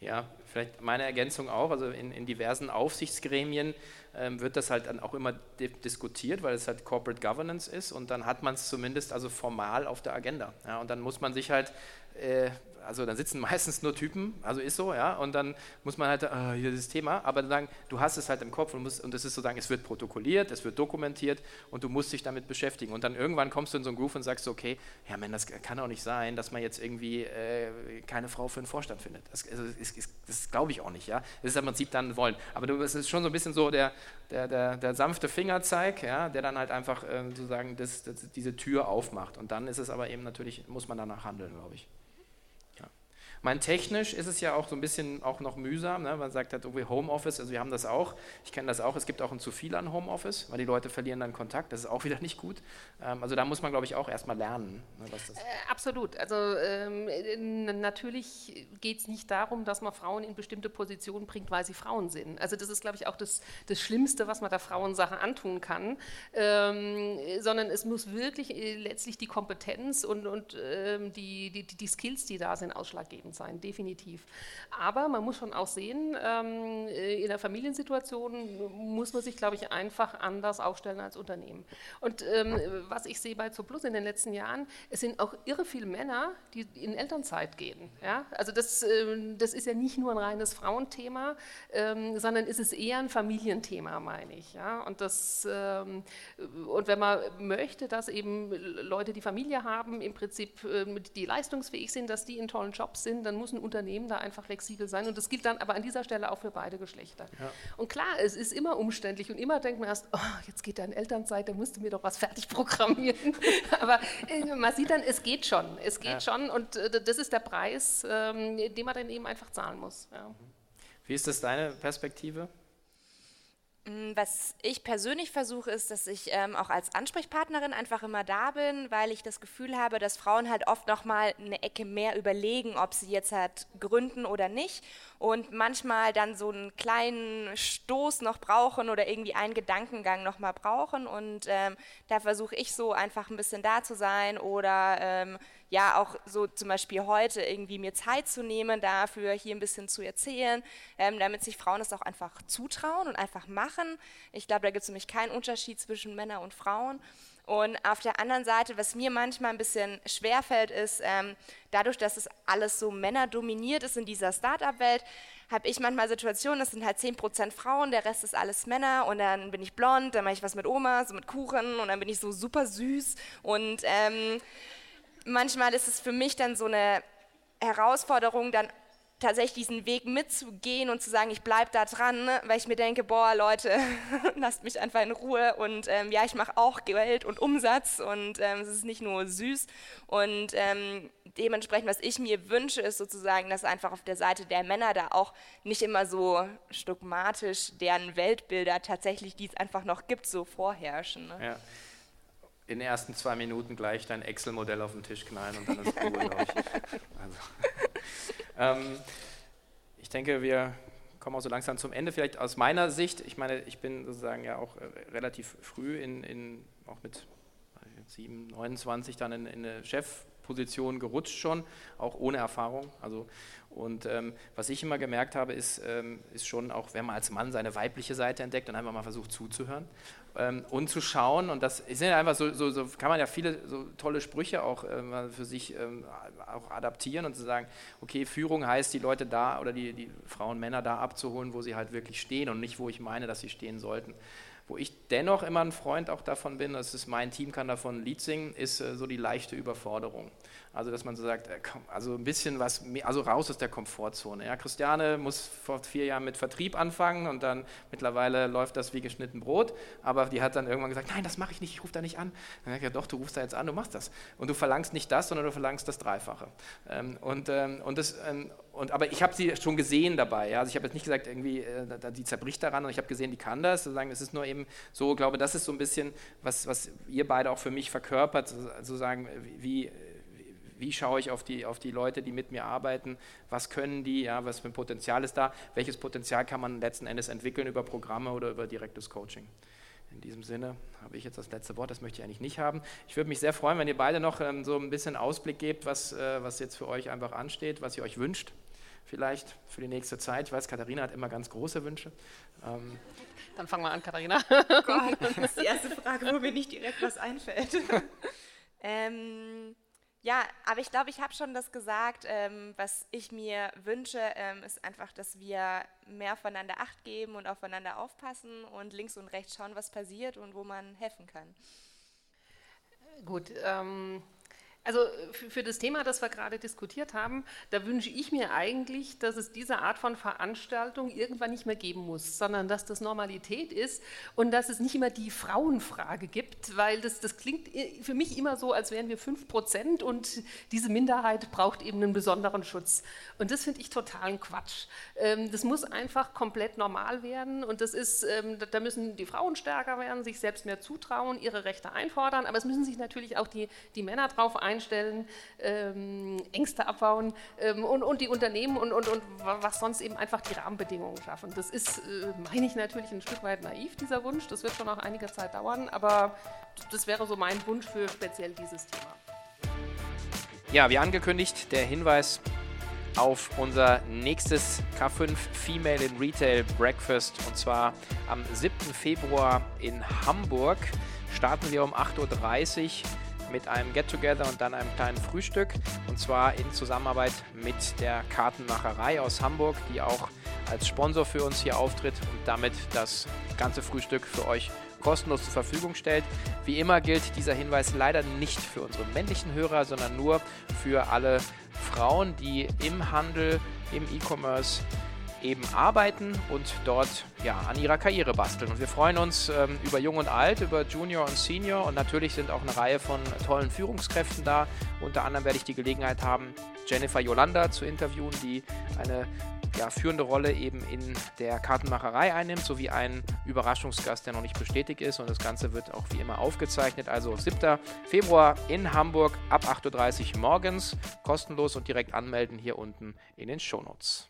Ja, vielleicht meine Ergänzung auch. Also in, in diversen Aufsichtsgremien ähm, wird das halt dann auch immer diskutiert, weil es halt Corporate Governance ist und dann hat man es zumindest also formal auf der Agenda. Ja, und dann muss man sich halt äh, also dann sitzen meistens nur Typen, also ist so, ja, und dann muss man halt, äh, hier dieses Thema, aber dann du hast es halt im Kopf und, musst, und es ist sozusagen, es wird protokolliert, es wird dokumentiert und du musst dich damit beschäftigen. Und dann irgendwann kommst du in so einen Groove und sagst, okay, ja, man, das kann auch nicht sein, dass man jetzt irgendwie äh, keine Frau für einen Vorstand findet. Das, also, ist, ist, das glaube ich auch nicht, ja. Das ist im Prinzip dann wollen. Aber es ist schon so ein bisschen so der, der, der, der sanfte Fingerzeig, ja, der dann halt einfach äh, sozusagen das, das, diese Tür aufmacht. Und dann ist es aber eben natürlich, muss man danach handeln, glaube ich. Mein technisch ist es ja auch so ein bisschen auch noch mühsam. Ne? Man sagt halt irgendwie Homeoffice, also wir haben das auch. Ich kenne das auch. Es gibt auch ein zu viel an Homeoffice, weil die Leute verlieren dann Kontakt. Das ist auch wieder nicht gut. Ähm, also da muss man, glaube ich, auch erstmal lernen. Ne, äh, absolut. Also ähm, natürlich geht es nicht darum, dass man Frauen in bestimmte Positionen bringt, weil sie Frauen sind. Also das ist, glaube ich, auch das, das Schlimmste, was man der Frauensache antun kann. Ähm, sondern es muss wirklich äh, letztlich die Kompetenz und, und ähm, die, die, die Skills, die da sind, ausschlaggebend entscheidend sein, definitiv. Aber man muss schon auch sehen, ähm, in der Familiensituation muss man sich, glaube ich, einfach anders aufstellen als Unternehmen. Und ähm, was ich sehe bei Zoplus in den letzten Jahren, es sind auch irre viele Männer, die in Elternzeit gehen. Ja? Also das, ähm, das ist ja nicht nur ein reines Frauenthema, sondern ist es eher ein Familienthema, meine ich. Ja? Und, das, und wenn man möchte, dass eben Leute, die Familie haben, im Prinzip die leistungsfähig sind, dass die in tollen Jobs sind, sind, dann muss ein Unternehmen da einfach flexibel sein. Und das gilt dann aber an dieser Stelle auch für beide Geschlechter. Ja. Und klar, es ist immer umständlich und immer denkt man erst, oh, jetzt geht da in Elternzeit, da musst du mir doch was fertig programmieren. aber äh, man sieht dann, es geht schon. Es geht ja. schon und äh, das ist der Preis, ähm, den man dann eben einfach zahlen muss. Ja. Wie ist das deine Perspektive? Mm, was ich persönlich versuche, ist, dass ich ähm, auch als Ansprechpartnerin einfach immer da bin, weil ich das Gefühl habe, dass Frauen halt oft noch mal eine Ecke mehr überlegen, ob sie jetzt halt gründen oder nicht und manchmal dann so einen kleinen Stoß noch brauchen oder irgendwie einen Gedankengang noch mal brauchen und ähm, da versuche ich so einfach ein bisschen da zu sein oder ähm, ja auch so zum Beispiel heute irgendwie mir Zeit zu nehmen, dafür hier ein bisschen zu erzählen, ähm, damit sich Frauen das auch einfach zutrauen und einfach machen. Ich glaube, da gibt es nämlich keinen Unterschied zwischen Männern und Frauen. Und auf der anderen Seite, was mir manchmal ein bisschen schwerfällt, ist, ähm, dadurch, dass es alles so männerdominiert ist in dieser Start-up-Welt, habe ich manchmal Situationen, das sind halt 10% Frauen, der Rest ist alles Männer und dann bin ich blond, dann mache ich was mit Oma, so mit Kuchen und dann bin ich so super süß und ähm, manchmal ist es für mich dann so eine Herausforderung, dann tatsächlich diesen Weg mitzugehen und zu sagen, ich bleibe da dran, ne? weil ich mir denke, boah Leute, lasst mich einfach in Ruhe und ähm, ja, ich mache auch Geld und Umsatz und ähm, es ist nicht nur süß und ähm, dementsprechend, was ich mir wünsche, ist sozusagen, dass einfach auf der Seite der Männer da auch nicht immer so stugmatisch deren Weltbilder tatsächlich, die es einfach noch gibt, so vorherrschen. Ne? Ja in den ersten zwei Minuten gleich dein Excel-Modell auf den Tisch knallen und dann ist Ruhe, glaube ich. Also. ähm, ich denke, wir kommen auch so langsam zum Ende. Vielleicht aus meiner Sicht, ich meine, ich bin sozusagen ja auch äh, relativ früh in, in auch mit 7, 29 dann in, in eine Chefposition gerutscht schon, auch ohne Erfahrung. Also und ähm, was ich immer gemerkt habe, ist, ähm, ist schon auch, wenn man als Mann seine weibliche Seite entdeckt und einfach mal versucht zuzuhören ähm, und zu schauen. Und das sind einfach so, so, so, kann man ja viele so tolle Sprüche auch äh, für sich ähm, auch adaptieren und zu sagen, okay, Führung heißt, die Leute da oder die, die Frauen, Männer da abzuholen, wo sie halt wirklich stehen und nicht, wo ich meine, dass sie stehen sollten. Wo ich dennoch immer ein Freund auch davon bin, das ist mein Team kann davon ein Lied singen, ist äh, so die leichte Überforderung. Also, dass man so sagt, äh, komm, also ein bisschen was, also raus aus der Komfortzone. Ja, Christiane muss vor vier Jahren mit Vertrieb anfangen und dann mittlerweile läuft das wie geschnitten Brot, aber die hat dann irgendwann gesagt, nein, das mache ich nicht, ich rufe da nicht an. Dann ich, ja doch, du rufst da jetzt an, du machst das. Und du verlangst nicht das, sondern du verlangst das Dreifache. Ähm, und, ähm, und das, ähm, und, aber ich habe sie schon gesehen dabei. Ja? Also ich habe jetzt nicht gesagt, irgendwie, äh, die zerbricht daran und ich habe gesehen, die kann das. Sozusagen, es ist nur eben so, ich glaube, das ist so ein bisschen, was, was ihr beide auch für mich verkörpert, sozusagen, wie, wie schaue ich auf die, auf die Leute, die mit mir arbeiten, was können die, ja, was für ein Potenzial ist da, welches Potenzial kann man letzten Endes entwickeln über Programme oder über direktes Coaching. In diesem Sinne habe ich jetzt das letzte Wort, das möchte ich eigentlich nicht haben. Ich würde mich sehr freuen, wenn ihr beide noch ähm, so ein bisschen Ausblick gebt, was, äh, was jetzt für euch einfach ansteht, was ihr euch wünscht, vielleicht für die nächste Zeit. Ich weiß, Katharina hat immer ganz große Wünsche. Ähm, Dann fangen wir an, Katharina. Oh Gott, das ist die erste Frage, wo mir nicht direkt was einfällt. ähm, ja, aber ich glaube, ich habe schon das gesagt. Ähm, was ich mir wünsche, ähm, ist einfach, dass wir mehr aufeinander Acht geben und aufeinander aufpassen und links und rechts schauen, was passiert und wo man helfen kann. Gut, ähm, also für das Thema, das wir gerade diskutiert haben, da wünsche ich mir eigentlich, dass es diese Art von Veranstaltung irgendwann nicht mehr geben muss, sondern dass das Normalität ist und dass es nicht immer die Frauenfrage gibt, weil das, das klingt für mich immer so, als wären wir 5 Prozent und diese Minderheit braucht eben einen besonderen Schutz. Und das finde ich totalen Quatsch. Ähm, das muss einfach komplett normal werden und das ist, ähm, da müssen die Frauen stärker werden, sich selbst mehr zutrauen, ihre Rechte einfordern, aber es müssen sich natürlich auch die, die Männer darauf einstellen, einstellen, ähm, Ängste abbauen ähm, und, und, die Unternehmen und, und, und was sonst eben einfach die Rahmenbedingungen schaffen. Das ist, äh, meine ich, natürlich ein Stück weit naiv, dieser Wunsch. Das wird schon noch einige Zeit dauern, aber das wäre so mein Wunsch für speziell dieses Thema. Ja, wie angekündigt, der Hinweis auf unser nächstes K5 Female in Retail Breakfast und zwar am 7. Februar in Hamburg. Starten wir um 8.30 Uhr mit einem Get-Together und dann einem kleinen Frühstück. Und zwar in Zusammenarbeit mit der Kartenmacherei aus Hamburg, die auch als Sponsor für uns hier auftritt und damit das ganze Frühstück für euch kostenlos zur Verfügung stellt. Wie immer gilt dieser Hinweis leider nicht für unsere männlichen Hörer, sondern nur für alle Frauen, die im Handel, im E-Commerce eben arbeiten und dort ja, an ihrer Karriere basteln. Und wir freuen uns ähm, über Jung und Alt, über Junior und Senior und natürlich sind auch eine Reihe von tollen Führungskräften da. Unter anderem werde ich die Gelegenheit haben, Jennifer Yolanda zu interviewen, die eine ja, führende Rolle eben in der Kartenmacherei einnimmt, sowie einen Überraschungsgast, der noch nicht bestätigt ist. Und das Ganze wird auch wie immer aufgezeichnet. Also 7. Februar in Hamburg ab 8.30 Uhr morgens, kostenlos und direkt anmelden hier unten in den Shownotes.